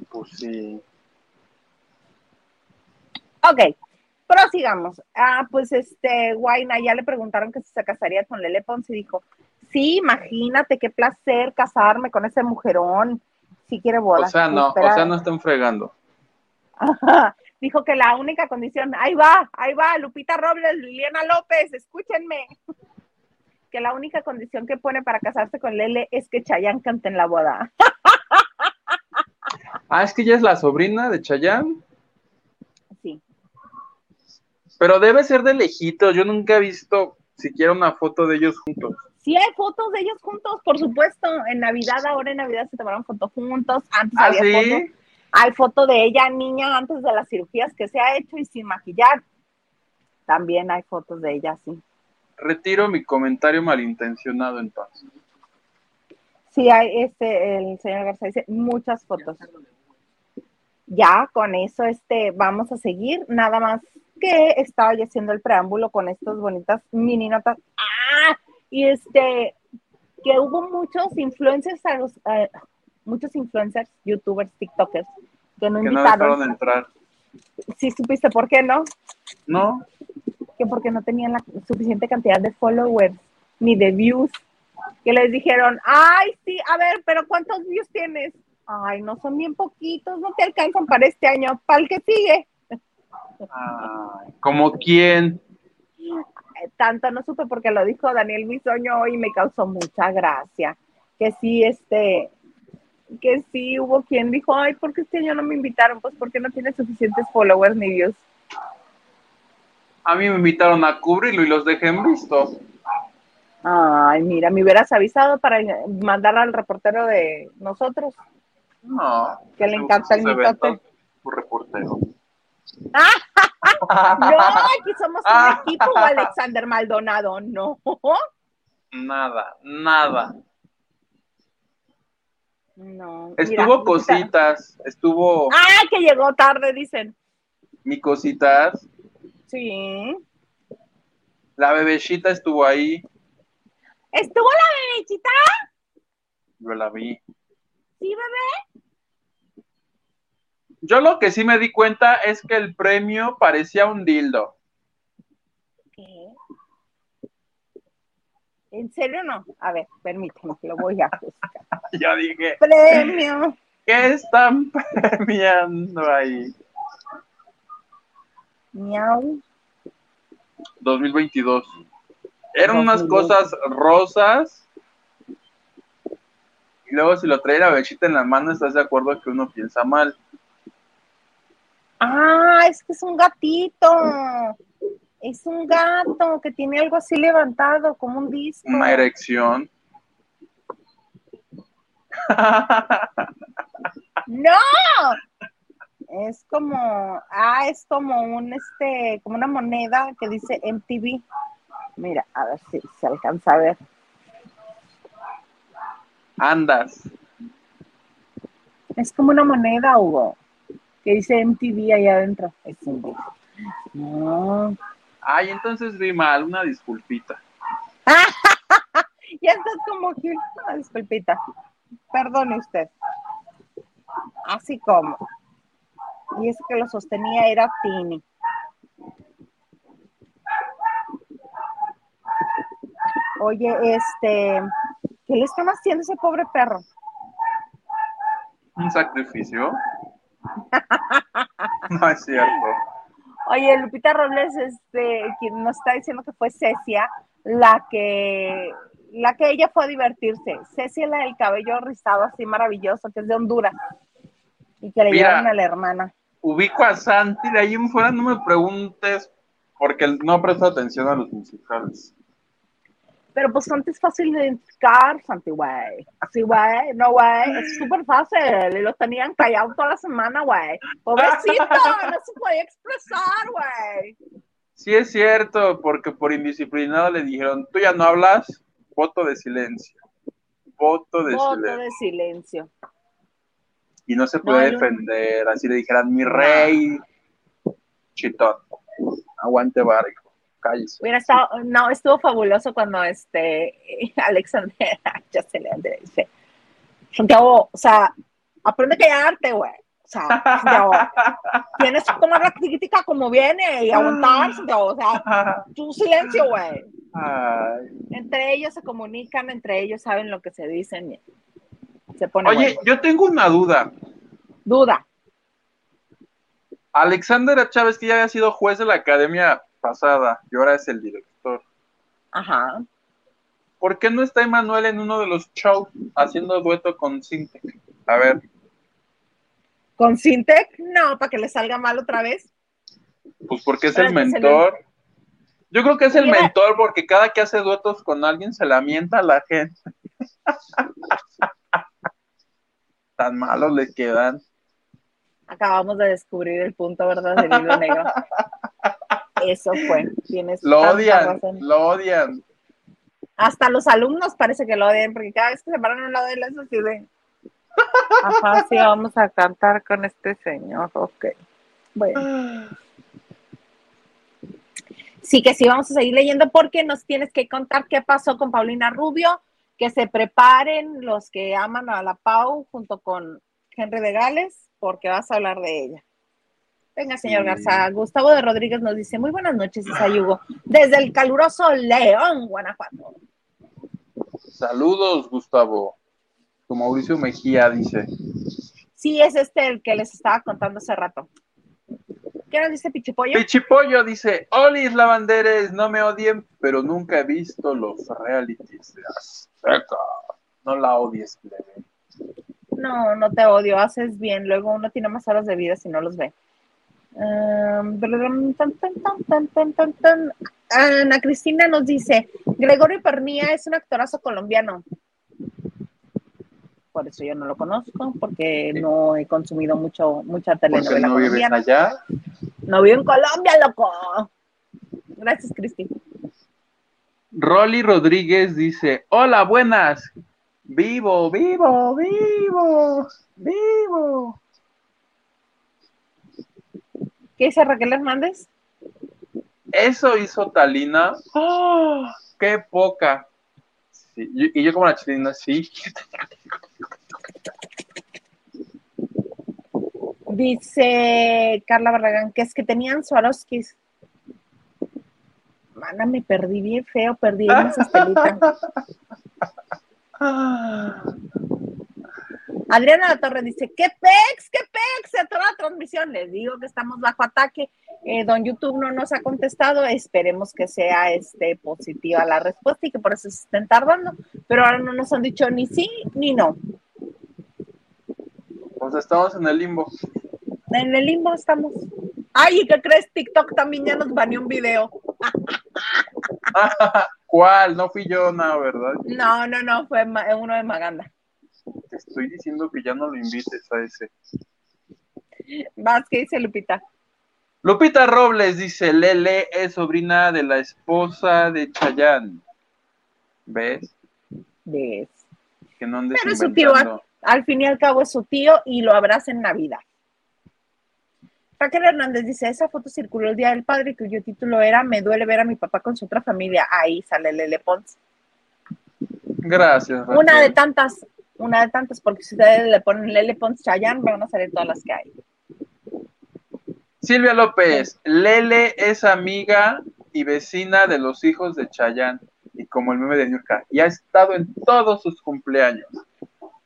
Pues sí. Ok, prosigamos. Ah, pues este, Guaina, ya le preguntaron que si se casaría con Lele Pons y dijo, sí, imagínate qué placer casarme con ese mujerón, si quiere boda. O sea, no, o sea, no están fregando. Ajá. Dijo que la única condición, ahí va, ahí va, Lupita Robles, Liliana López, escúchenme. Que la única condición que pone para casarse con Lele es que Chayanne cante en la boda. Ah, es que ella es la sobrina de Chayanne, Sí. pero debe ser de lejitos. Yo nunca he visto siquiera una foto de ellos juntos. Sí hay fotos de ellos juntos, por supuesto. En Navidad, ahora en Navidad se tomaron fotos juntos. Antes ¿Ah, había sí? fotos. Hay foto de ella, niña, antes de las cirugías que se ha hecho y sin maquillar. También hay fotos de ella, sí. Retiro mi comentario malintencionado entonces. Sí, hay, este, el señor Garza dice, muchas fotos. Ya ya con eso este vamos a seguir nada más que estaba yo haciendo el preámbulo con estas bonitas mini notas ¡Ah! y este que hubo muchos influencers a los- eh, muchos influencers youtubers tiktokers que no Que no invitaron entrar. sí supiste por qué no No, que porque no tenían la suficiente cantidad de followers ni de views que les dijeron ay sí a ver pero cuántos views tienes ay no son bien poquitos no te alcanzan para este año para el que sigue Ay, ¿como quién? Tanto no supe porque lo dijo Daniel Bisoño hoy y me causó mucha gracia. Que sí, este, que sí hubo quien dijo, ay, ¿por qué este año no me invitaron? Pues porque no tiene suficientes followers ni views. A mí me invitaron a cubrirlo y los dejé en visto. Ay, mira, me hubieras avisado para mandar al reportero de nosotros. No. Que le encanta el mitote. Un reportero. No, aquí somos un equipo, Alexander Maldonado, no. Nada, nada. No. Estuvo cositas, estuvo Ay, que llegó tarde, dicen. mi cositas. Sí. La bebecita estuvo ahí, ¿Estuvo la bebechita? yo la vi. Sí, bebé. Yo lo que sí me di cuenta es que el premio parecía un dildo. ¿Qué? ¿En serio no? A ver, permíteme, lo voy a buscar. Yo dije, Premio. ¿qué están premiando ahí? Miau. 2022. Eran unas 2022. cosas rosas. Y luego si lo trae la bebecita en la mano, ¿estás de acuerdo que uno piensa mal? Ah, es que es un gatito. Es un gato que tiene algo así levantado, como un disco. Una erección. ¡No! Es como, ah, es como un, este, como una moneda que dice MTV. Mira, a ver si se alcanza a ver. Andas. Es como una moneda, Hugo, que dice MTV ahí adentro. Es un No. Ay, entonces vi mal, una disculpita. ya estás como Gil. Una disculpita. Perdone usted. Así como. Y ese que lo sostenía era Tini. Oye, este, ¿qué le están haciendo a ese pobre perro? ¿Un sacrificio? no es cierto. Oye, Lupita Robles, este, quien nos está diciendo que fue Cecia, la que, la que ella fue a divertirse. Cecia, la del cabello rizado así maravilloso, que es de Honduras. Y que le Mira. llevaron a la hermana. Ubico a Santi, de ahí en fuera no me preguntes, porque no presto atención a los musicales. Pero pues Santi es fácil de identificar, Santi, güey. Así, güey, no, güey, es súper fácil. Y lo tenían callado toda la semana, güey. Pobrecito, no se podía expresar, güey. Sí es cierto, porque por indisciplinado le dijeron, tú ya no hablas, voto de silencio. Voto de Voto silencio. de silencio. Y no se puede No, defender, así le dijeran, mi rey, chitón, aguante barco, cállese. Hubiera estado, no, estuvo fabuloso cuando este Alexander, ya se le dice, Santiago, o sea, aprende a callarte, güey. O sea, Santiago, tienes que tomar la crítica como viene y aguantar, Santiago. O sea, tu silencio, güey. Entre ellos se comunican, entre ellos saben lo que se dicen. Se pone Oye, bueno. yo tengo una duda. Duda. Alexander Chávez, que ya había sido juez de la academia pasada y ahora es el director. Ajá. ¿Por qué no está Emanuel en uno de los shows haciendo dueto con Sintec? A ver, ¿Con Sintec? No, para que le salga mal otra vez. pues porque es el mentor. Yo creo que es el Mira. mentor porque cada que hace duetos con alguien se la mienta a la gente. Tan malos le quedan. Acabamos de descubrir el punto, ¿verdad? Del hilo negro. Eso fue. Tienes Lo odian, razón. lo odian. Hasta los alumnos parece que lo odian, porque cada vez que se paran a un lado de él es así de. Ajá, sí, vamos a cantar con este señor. Ok. Bueno. Sí, que sí, vamos a seguir leyendo porque nos tienes que contar qué pasó con Paulina Rubio, que se preparen los que aman a la Pau junto con Henry de Gales, porque vas a hablar de ella. Venga, señor. Garza. Gustavo de Rodríguez nos dice, muy buenas noches, Isayugo, desde el caluroso León, Guanajuato. Saludos, Gustavo. Tu Mauricio Mejía dice. Sí, es este el que les estaba contando hace rato. ¿Qué nos dice Pichipollo? Pichipollo dice, Olis lavanderes, no me odien, pero nunca he visto los realities de Azteca. No la odies, plebe. No, no te odio, haces bien. Luego uno tiene más horas de vida si no los ve. Um, tan, tan, tan, tan. Ana Cristina nos dice, Gregorio Pernía es un actorazo colombiano. Por eso yo no lo conozco, porque no he consumido mucho, mucha telenovela no vives colombiana. allá. No vivo en Colombia, loco. Gracias, Cristi. Rolly Rodríguez dice, hola, buenas. Vivo, vivo, vivo, vivo. ¿Qué dice Raquel Hernández? Eso hizo Talina. ¡Ah! ¡Qué poca! Sí, y yo como la chilena, sí. Dice Carla Barragán que es que tenían Swarovskis. Mana, me perdí bien feo, perdí en esa estelita. Adriana La Torre dice, ¿qué pex? ¿Qué pex? Se atoró la transmisión. Les digo que estamos bajo ataque. Eh, don YouTube no nos ha contestado. Esperemos que sea este, positiva la respuesta y que por eso se estén tardando. Pero ahora no nos han dicho ni sí ni no. Pues estamos en el limbo. En el limbo estamos. Ay, ¿y qué crees? TikTok también ya nos baneó un video. ¿Cuál? No fui yo, no, ¿verdad? No, no, no, fue uno de Maganda. Te estoy diciendo que ya no lo invites a ese. Vas, ¿qué dice Lupita? Lupita Robles dice, Lele es sobrina de la esposa de Chayanne. ¿Ves? ¿Ves? Que no andes Pero su tío, al fin y al cabo es su tío y lo abraza en Navidad. Raquel Hernández dice, esa foto circuló el Día del Padre cuyo título era Me duele ver a mi papá con su otra familia. Ahí sale Lele Pons. Gracias, Raquel. Una de tantas, una de tantas, porque si ustedes le ponen Lele Pons Chayanne, van a salir todas las que hay. Silvia López, Lele es amiga y vecina de los hijos de Chayanne, y como el meme de Niurka, y ha estado en todos sus cumpleaños,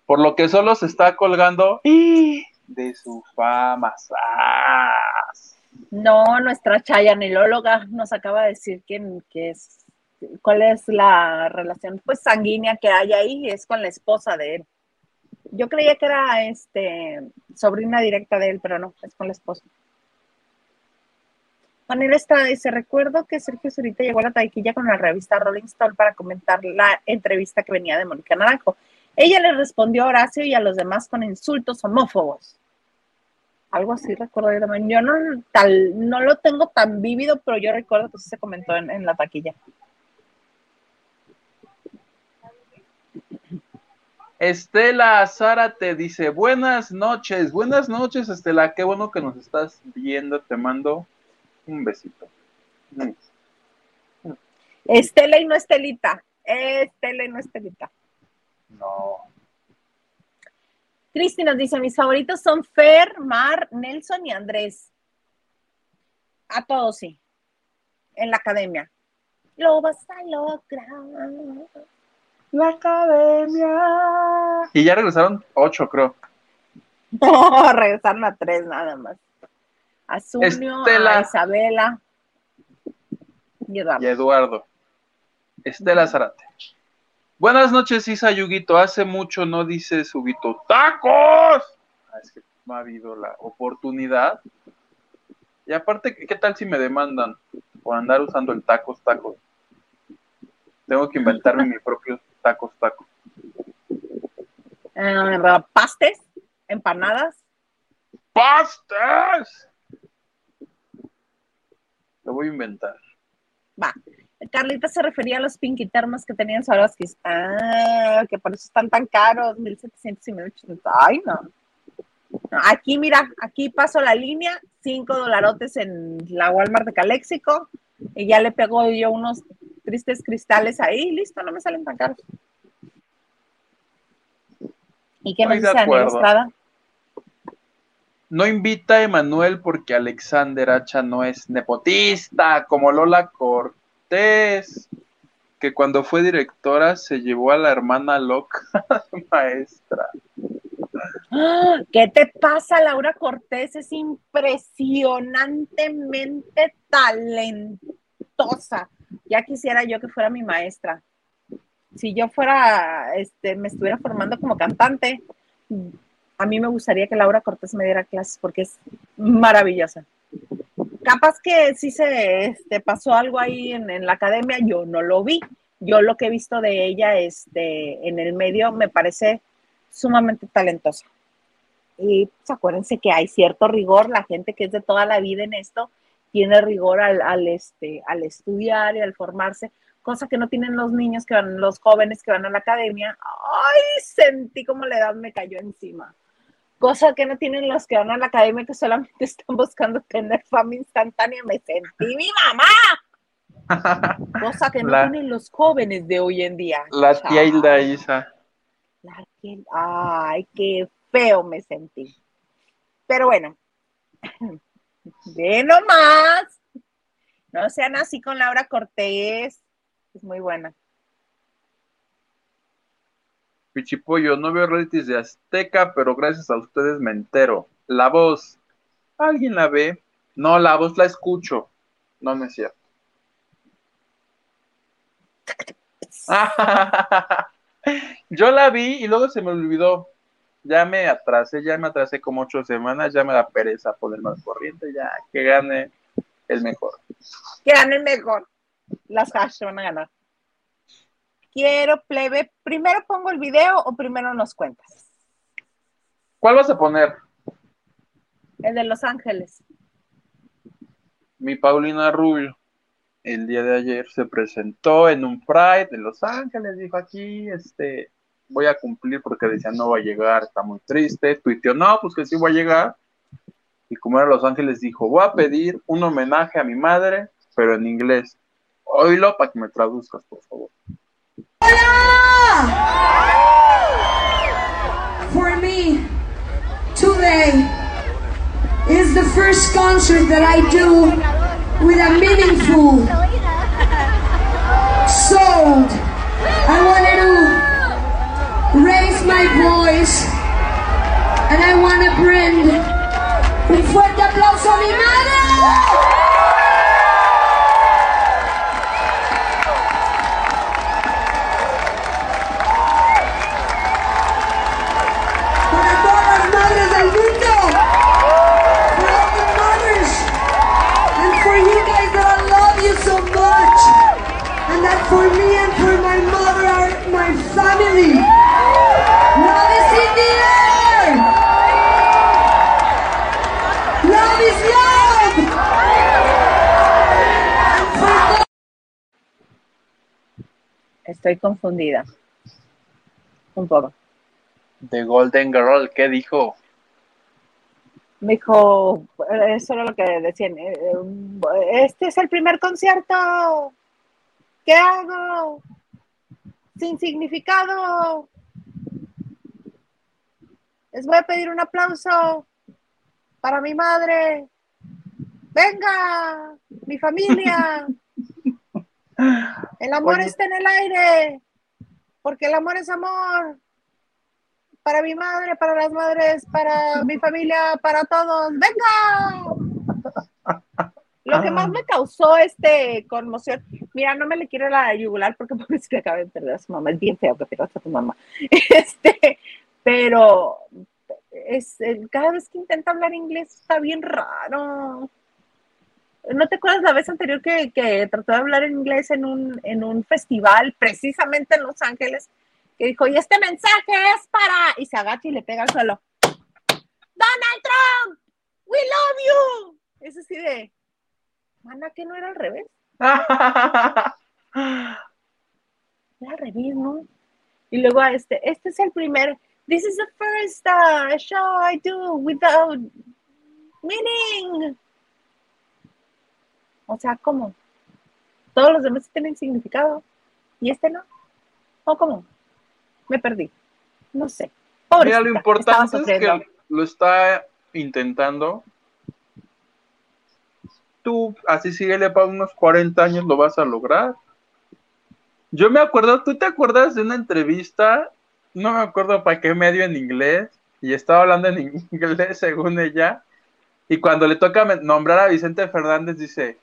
por lo que solo se está colgando de su fama. ¡Sas! No, nuestra chayanelóloga nos acaba de decir que, que es, cuál es la relación pues sanguínea que hay ahí, es con la esposa de él. Yo creía que era este sobrina directa de él, pero no, es con la esposa. Manera está, dice, recuerdo que Sergio Zurita llegó a la taquilla con la revista Rolling Stone para comentar la entrevista que venía de Mónica Naranjo. Ella le respondió a Horacio y a los demás con insultos homófobos. Algo así recuerdo yo también. Yo no, tal, no lo tengo tan vívido, pero yo recuerdo que se comentó en, en la taquilla. Estela Zárate dice, buenas noches, buenas noches Estela, qué bueno que nos estás viendo, te mando un besito. Estela y no Estelita. Estela y no Estelita. No, Cristi nos dice, mis favoritos son Fer, Mar, Nelson y Andrés. A todos sí. En la academia. Lo vas a lograr. La academia. Y ya regresaron ocho, creo. No, regresaron a tres nada más. A Zunio, Estela. a Isabela y Eduardo. y Eduardo. Estela Zárate. Buenas noches, Isa Yuguito. Hace mucho no dice Huguito, ¡tacos! Ah, es que no ha habido la oportunidad. Y aparte, ¿qué tal si me demandan por andar usando el tacos, tacos? Tengo que inventarme mi propio tacos, tacos. Eh, pastes, empanadas. ¡Pastas! Lo voy a inventar. Va. Carlita se refería a los pinky termos que tenían Swarovski. Ah, que por eso están tan caros, 1700 y 1800. Ay, no. No, Aquí, mira, aquí paso la línea, 5 dolarotes en la Walmart de Caléxico, y ya le pego yo unos tristes cristales ahí, listo, no me salen tan caros. ¿Y qué nos Estoy de dice? No invita a Emanuel porque Alexander Hacha no es nepotista, como Lola Cortés, que cuando fue directora se llevó a la hermana loca maestra. ¡Ah! ¿Qué te pasa, Laura Cortés? Es impresionantemente talentosa. Ya quisiera yo que fuera mi maestra. Si yo fuera, este, me estuviera formando como cantante, a mí me gustaría que Laura Cortés me diera clases porque es maravillosa. Capaz que sí se este, pasó algo ahí en, la academia, yo no lo vi. Yo lo que he visto de ella este, en el medio me parece sumamente talentosa. Y pues, acuérdense que hay cierto rigor, la gente que es de toda la vida en esto tiene rigor al, al, este, al estudiar y al formarse, cosa que no tienen los niños que van, los jóvenes que van a la academia. Ay, sentí como la edad me cayó encima. Cosa que no tienen los que van a la academia que solamente están buscando tener fama instantánea. Me sentí mi mamá. Cosa que no La- tienen los jóvenes de hoy en día. La tía Hilda. Isa. La que- Ay, qué feo me sentí. Pero bueno, ve nomás. No sean así con Laura Cortés. Es muy buena. Pichipollo, no veo realities de Azteca, pero gracias a ustedes me entero. La voz, ¿alguien la ve? No, la voz la escucho. No, no es cierto. Yo la vi y luego se me olvidó. Ya me atrasé, ya me atrasé como ocho semanas, ya me da pereza poner más corriente, ya que gane el mejor. Que gane el mejor. Las hash van a ganar. Quiero, plebe. ¿Primero pongo el video o primero nos cuentas? ¿Cuál vas a poner? El de Los Ángeles. Mi Paulina Rubio. El día de ayer se presentó en un Pride de Los Ángeles. Dijo aquí, este, voy a cumplir porque decía no va a llegar, está muy triste. Tuiteó, no, pues que sí voy a llegar. Y como era Los Ángeles, dijo, voy a pedir un homenaje a mi madre, pero en inglés. Oílo para que me traduzcas, por favor. For me, today is the first concert that I do with a meaningful soul. A mi madre. para todas las madres del mundo. For all the mothers. And for you guys that I love you so much. And that for me and for my mother my family. Estoy confundida. Un poco. The Golden Girl, ¿qué dijo? Me dijo, eh, eso era lo que decían, eh, este es el primer concierto, ¿qué hago? Sin significado. Les voy a pedir un aplauso para mi madre. Venga, mi familia. El amor Oye. está en el aire, porque el amor es amor. Para mi madre, para las madres, para mi familia, para todos. ¡Venga! Lo que más me causó este conmoción, mira, no me le quiero la yugular porque porque se acaba de perder a su mamá, es bien feo que pierdas a tu mamá. Este, pero es, cada vez que intenta hablar inglés está bien raro. ¿No te acuerdas la vez anterior que, que trató de hablar en inglés en un, en un festival, precisamente en Los Ángeles? Que dijo, y este mensaje es para... Y se agacha y le pega al suelo. Donald Trump, we love you. Es así de... Mana, que no era al revés. Era al revés, ¿no? Y luego a este, este es el primer... This is the first uh, show I do without meaning. O sea, ¿cómo? Todos los demás tienen significado. ¿Y este no? ¿O cómo? Me perdí. No sé. Mira, lo Pobrecita, importante es que lo está intentando. Tú, así síguele para unos 40 años, lo vas a lograr. Yo me acuerdo, ¿tú te acuerdas de una entrevista? No me acuerdo para qué medio en inglés, y estaba hablando en inglés según ella, y cuando le toca nombrar a Vicente Fernández, dice,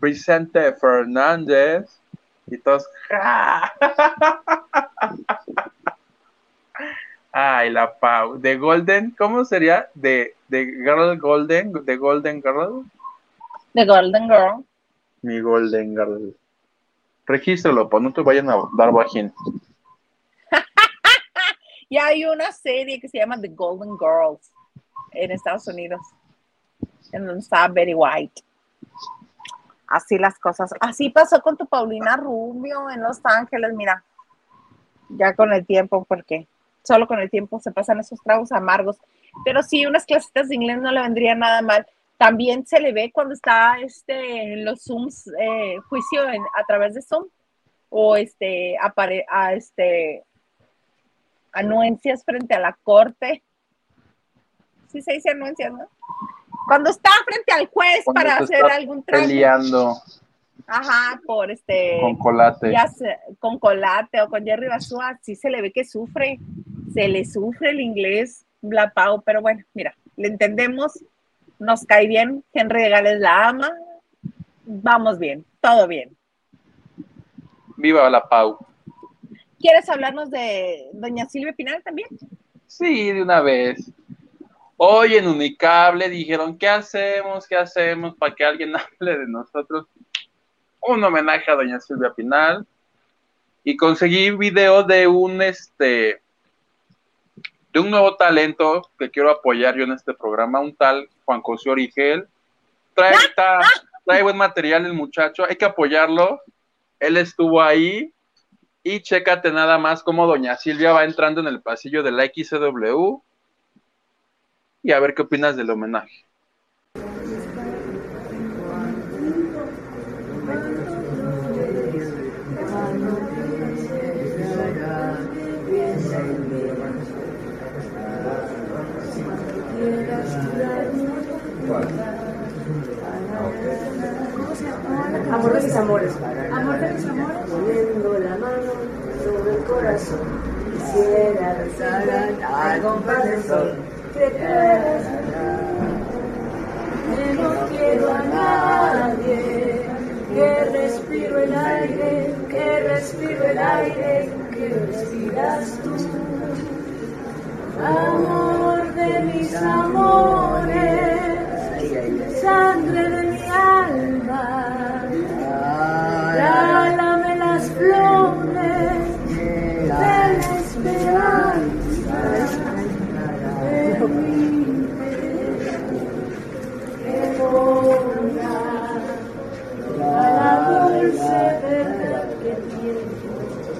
Vicente Fernández, y todos, ¡ja! Ay, la Pau. De Golden, ¿cómo sería? De, de Girl Golden, de Golden Girl. The Golden Girl. Mi Golden Girl. Regístralo, pues no te vayan a dar bajín. Y hay una serie que se llama The Golden Girls en Estados Unidos, en donde está Betty White. Así las cosas. Así pasó con tu Paulina Rubio en Los Ángeles, mira. Ya con el tiempo, porque solo con el tiempo se pasan esos tragos amargos. Pero sí, unas clasitas de inglés no le vendría nada mal. También se le ve cuando está este, en los Zooms, eh, juicio a través de Zoom, o este, apare, a este, anuencias frente a la corte. Sí se dice anuencias, ¿no? Cuando está frente al juez Cuando para hacer algún trato. Peleando Ajá, por este, con colate. con Colate o con Jerry Basúa, sí se le ve que sufre, se le sufre el inglés, la Pau, pero bueno, mira, le entendemos, nos cae bien, Henry de Gales la ama, vamos bien, todo bien. Viva la Pau. ¿Quieres hablarnos de doña Silvia Pinal también? Sí, de una vez. Hoy en Unicable dijeron, ¿qué hacemos? ¿Qué hacemos para que alguien hable de nosotros? Un homenaje a doña Silvia Pinal. Y conseguí video de un, este, de un nuevo talento que quiero apoyar yo en este programa, un tal Juan José Origel. Trae, está- trae buen material el muchacho, hay que apoyarlo. Él estuvo ahí y chécate nada más cómo doña Silvia va entrando en el pasillo de la XCW y a ver qué opinas del homenaje. Amor de mis amores. Amor de mis amores. Poniendo la mano sobre el corazón. Quisiera rezar al compás del sol. Que no quiero a nadie. Que respiro el aire. Que respiro el aire. Que respiras tú. Amor de mis amores sangre de mi alma.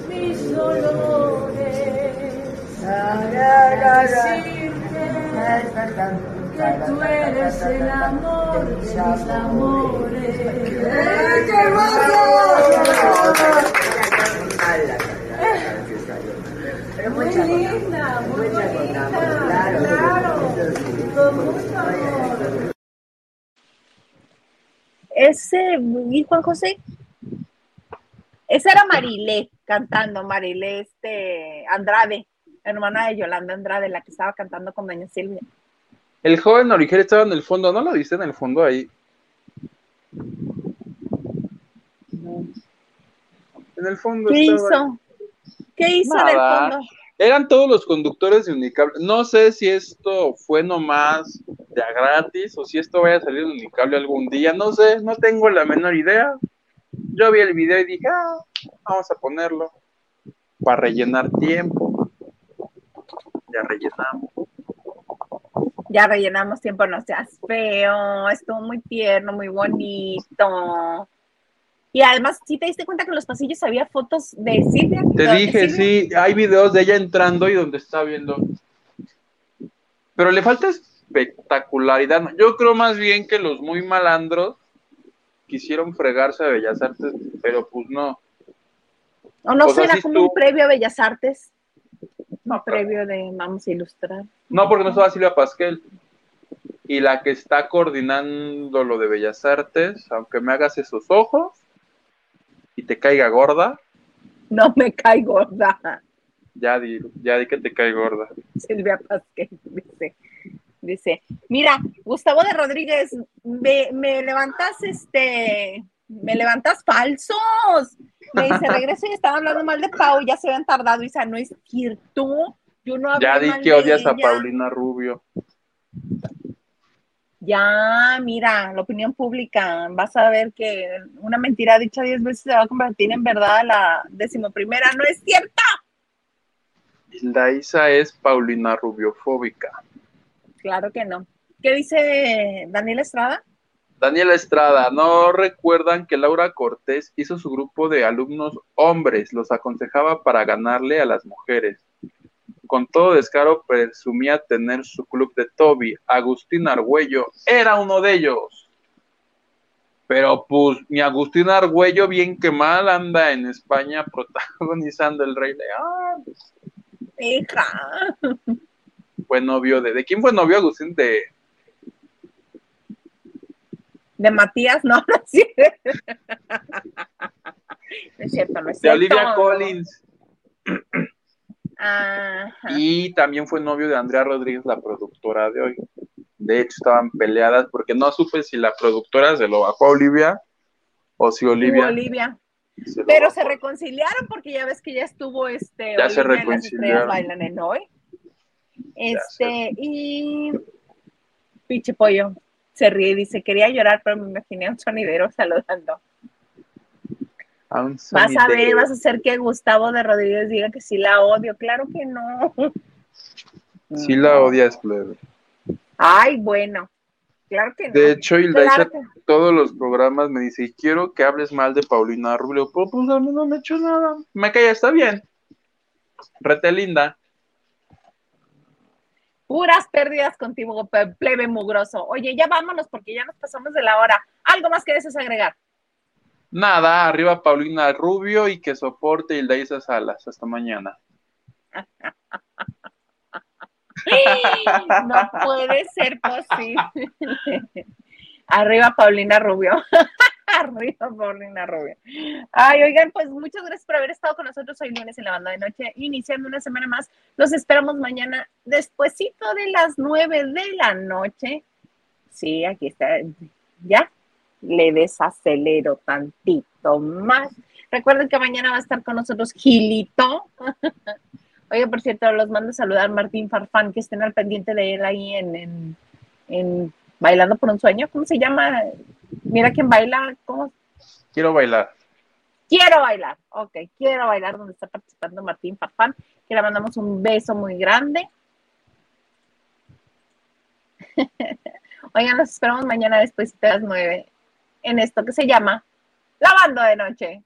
Mis dolores. Que tú eres el amor de mis amores. ¡Qué Muy linda, muy bonita, claro, con mucho amor. Ese, ¿y Juan José? Esa era Marilé cantando, Marilé este, Andrade, hermana de Yolanda Andrade, la que estaba cantando con Doña Silvia. El joven Origel estaba en el fondo, ¿no lo viste en el fondo ahí? En el fondo ¿Qué estaba hizo? ¿Qué hizo en el fondo? Eran todos los conductores de Unicable. No sé si esto fue nomás de a gratis o si esto vaya a salir en Unicable algún día. No sé, no tengo la menor idea. Yo vi el video y dije, ah, vamos a ponerlo para rellenar tiempo. Ya rellenamos. Ya rellenamos tiempo, no seas feo, estuvo muy tierno, muy bonito. Y además, ¿sí te diste cuenta que en los pasillos había fotos de Silvia? Te ¿De Doña dije, Silvia? sí, hay videos de ella entrando y donde está viendo. Pero le falta espectacularidad. Yo creo más bien que los muy malandros quisieron fregarse a Bellas Artes, pero pues no. ¿O no o será como un previo a Bellas Artes? No, Un previo de Vamos a ilustrar. No, porque no estaba Silvia Pasquel. Y la que está coordinando lo de Bellas Artes, aunque me hagas esos ojos y te caiga gorda, No me cae gorda. ya di, ya di que te cae gorda. Silvia Pasquel dice. Dice, mira, Gustavo de Rodríguez, me, me levantas este, me levantas falsos. Me dice, regreso y estaba hablando mal de Pau, ya se habían tardado. Dice, no es cierto. Yo no hablé Ya di mal que odias a ella". Paulina Rubio. Ya, mira, la opinión pública, vas a ver que una mentira dicha diez veces se va a convertir en verdad a la decimoprimera. No es cierto. La Isa es Paulina Rubiofóbica. Claro que no. ¿Qué dice Daniel Estrada? Daniela Estrada, ¿no recuerdan que Laura Cortés hizo su grupo de alumnos hombres? Los aconsejaba para ganarle a las mujeres. Con todo descaro presumía tener su club de Toby. Agustín Argüello era uno de ellos. Pero pues mi Agustín Argüello, bien que mal, anda en España protagonizando el Rey León. Hija. Fue novio de... ¿De quién fue novio Agustín? De... De Matías, no, no es cierto. No es cierto, no es de. Olivia Collins. Ajá. Y también fue novio de Andrea Rodríguez, la productora de hoy. De hecho, estaban peleadas porque no supe si la productora se lo bajó a Olivia o si Olivia. Olivia. se Pero bajó. se reconciliaron porque ya ves que ya estuvo este. Ya se Olivia Las reconciliaron. bailan en hoy. Este, y. Pinche pollo se ríe y dice: Quería llorar, pero me imaginé a un sonidero saludando. A un Vas a ver, vas a hacer que Gustavo de Rodríguez diga que sí la odio. Claro que no. Sí la odias, plebe. Ay, bueno. Claro que no. De hecho, Hilda Claro dice que- todos los programas me dice, y quiero que hables mal de Paulina Rubio. Pues, pues a mí no me he hecho nada. Me calla, está bien. Rete linda. Puras pérdidas contigo, plebe mugroso. Oye, ya vámonos porque ya nos pasamos de la hora. ¿Algo más que desees agregar? Nada, arriba Paulina Rubio y que soporte Hilda Isa Salas. Hasta mañana. No puede ser posible. Arriba Paulina Rubio. Arriba Paulina Rubio. Ay, oigan, pues muchas gracias por haber estado con nosotros hoy lunes en la banda de noche, iniciando una semana más. Los esperamos mañana despuesito de las nueve de la noche. Sí, aquí está. Ya le desacelero tantito más. Recuerden que mañana va a estar con nosotros Gilito. Oye, por cierto, los mando a saludar Martín Farfán, que estén al pendiente de él ahí en, en, en Bailando por un Sueño. ¿Cómo se llama? Mira quién baila. ¿Cómo? Quiero bailar. Quiero bailar. Ok, quiero bailar donde está participando Martín Farfán. Que le mandamos un beso muy grande. Oigan, los esperamos mañana después de las nueve en esto que se llama Lavando de Noche.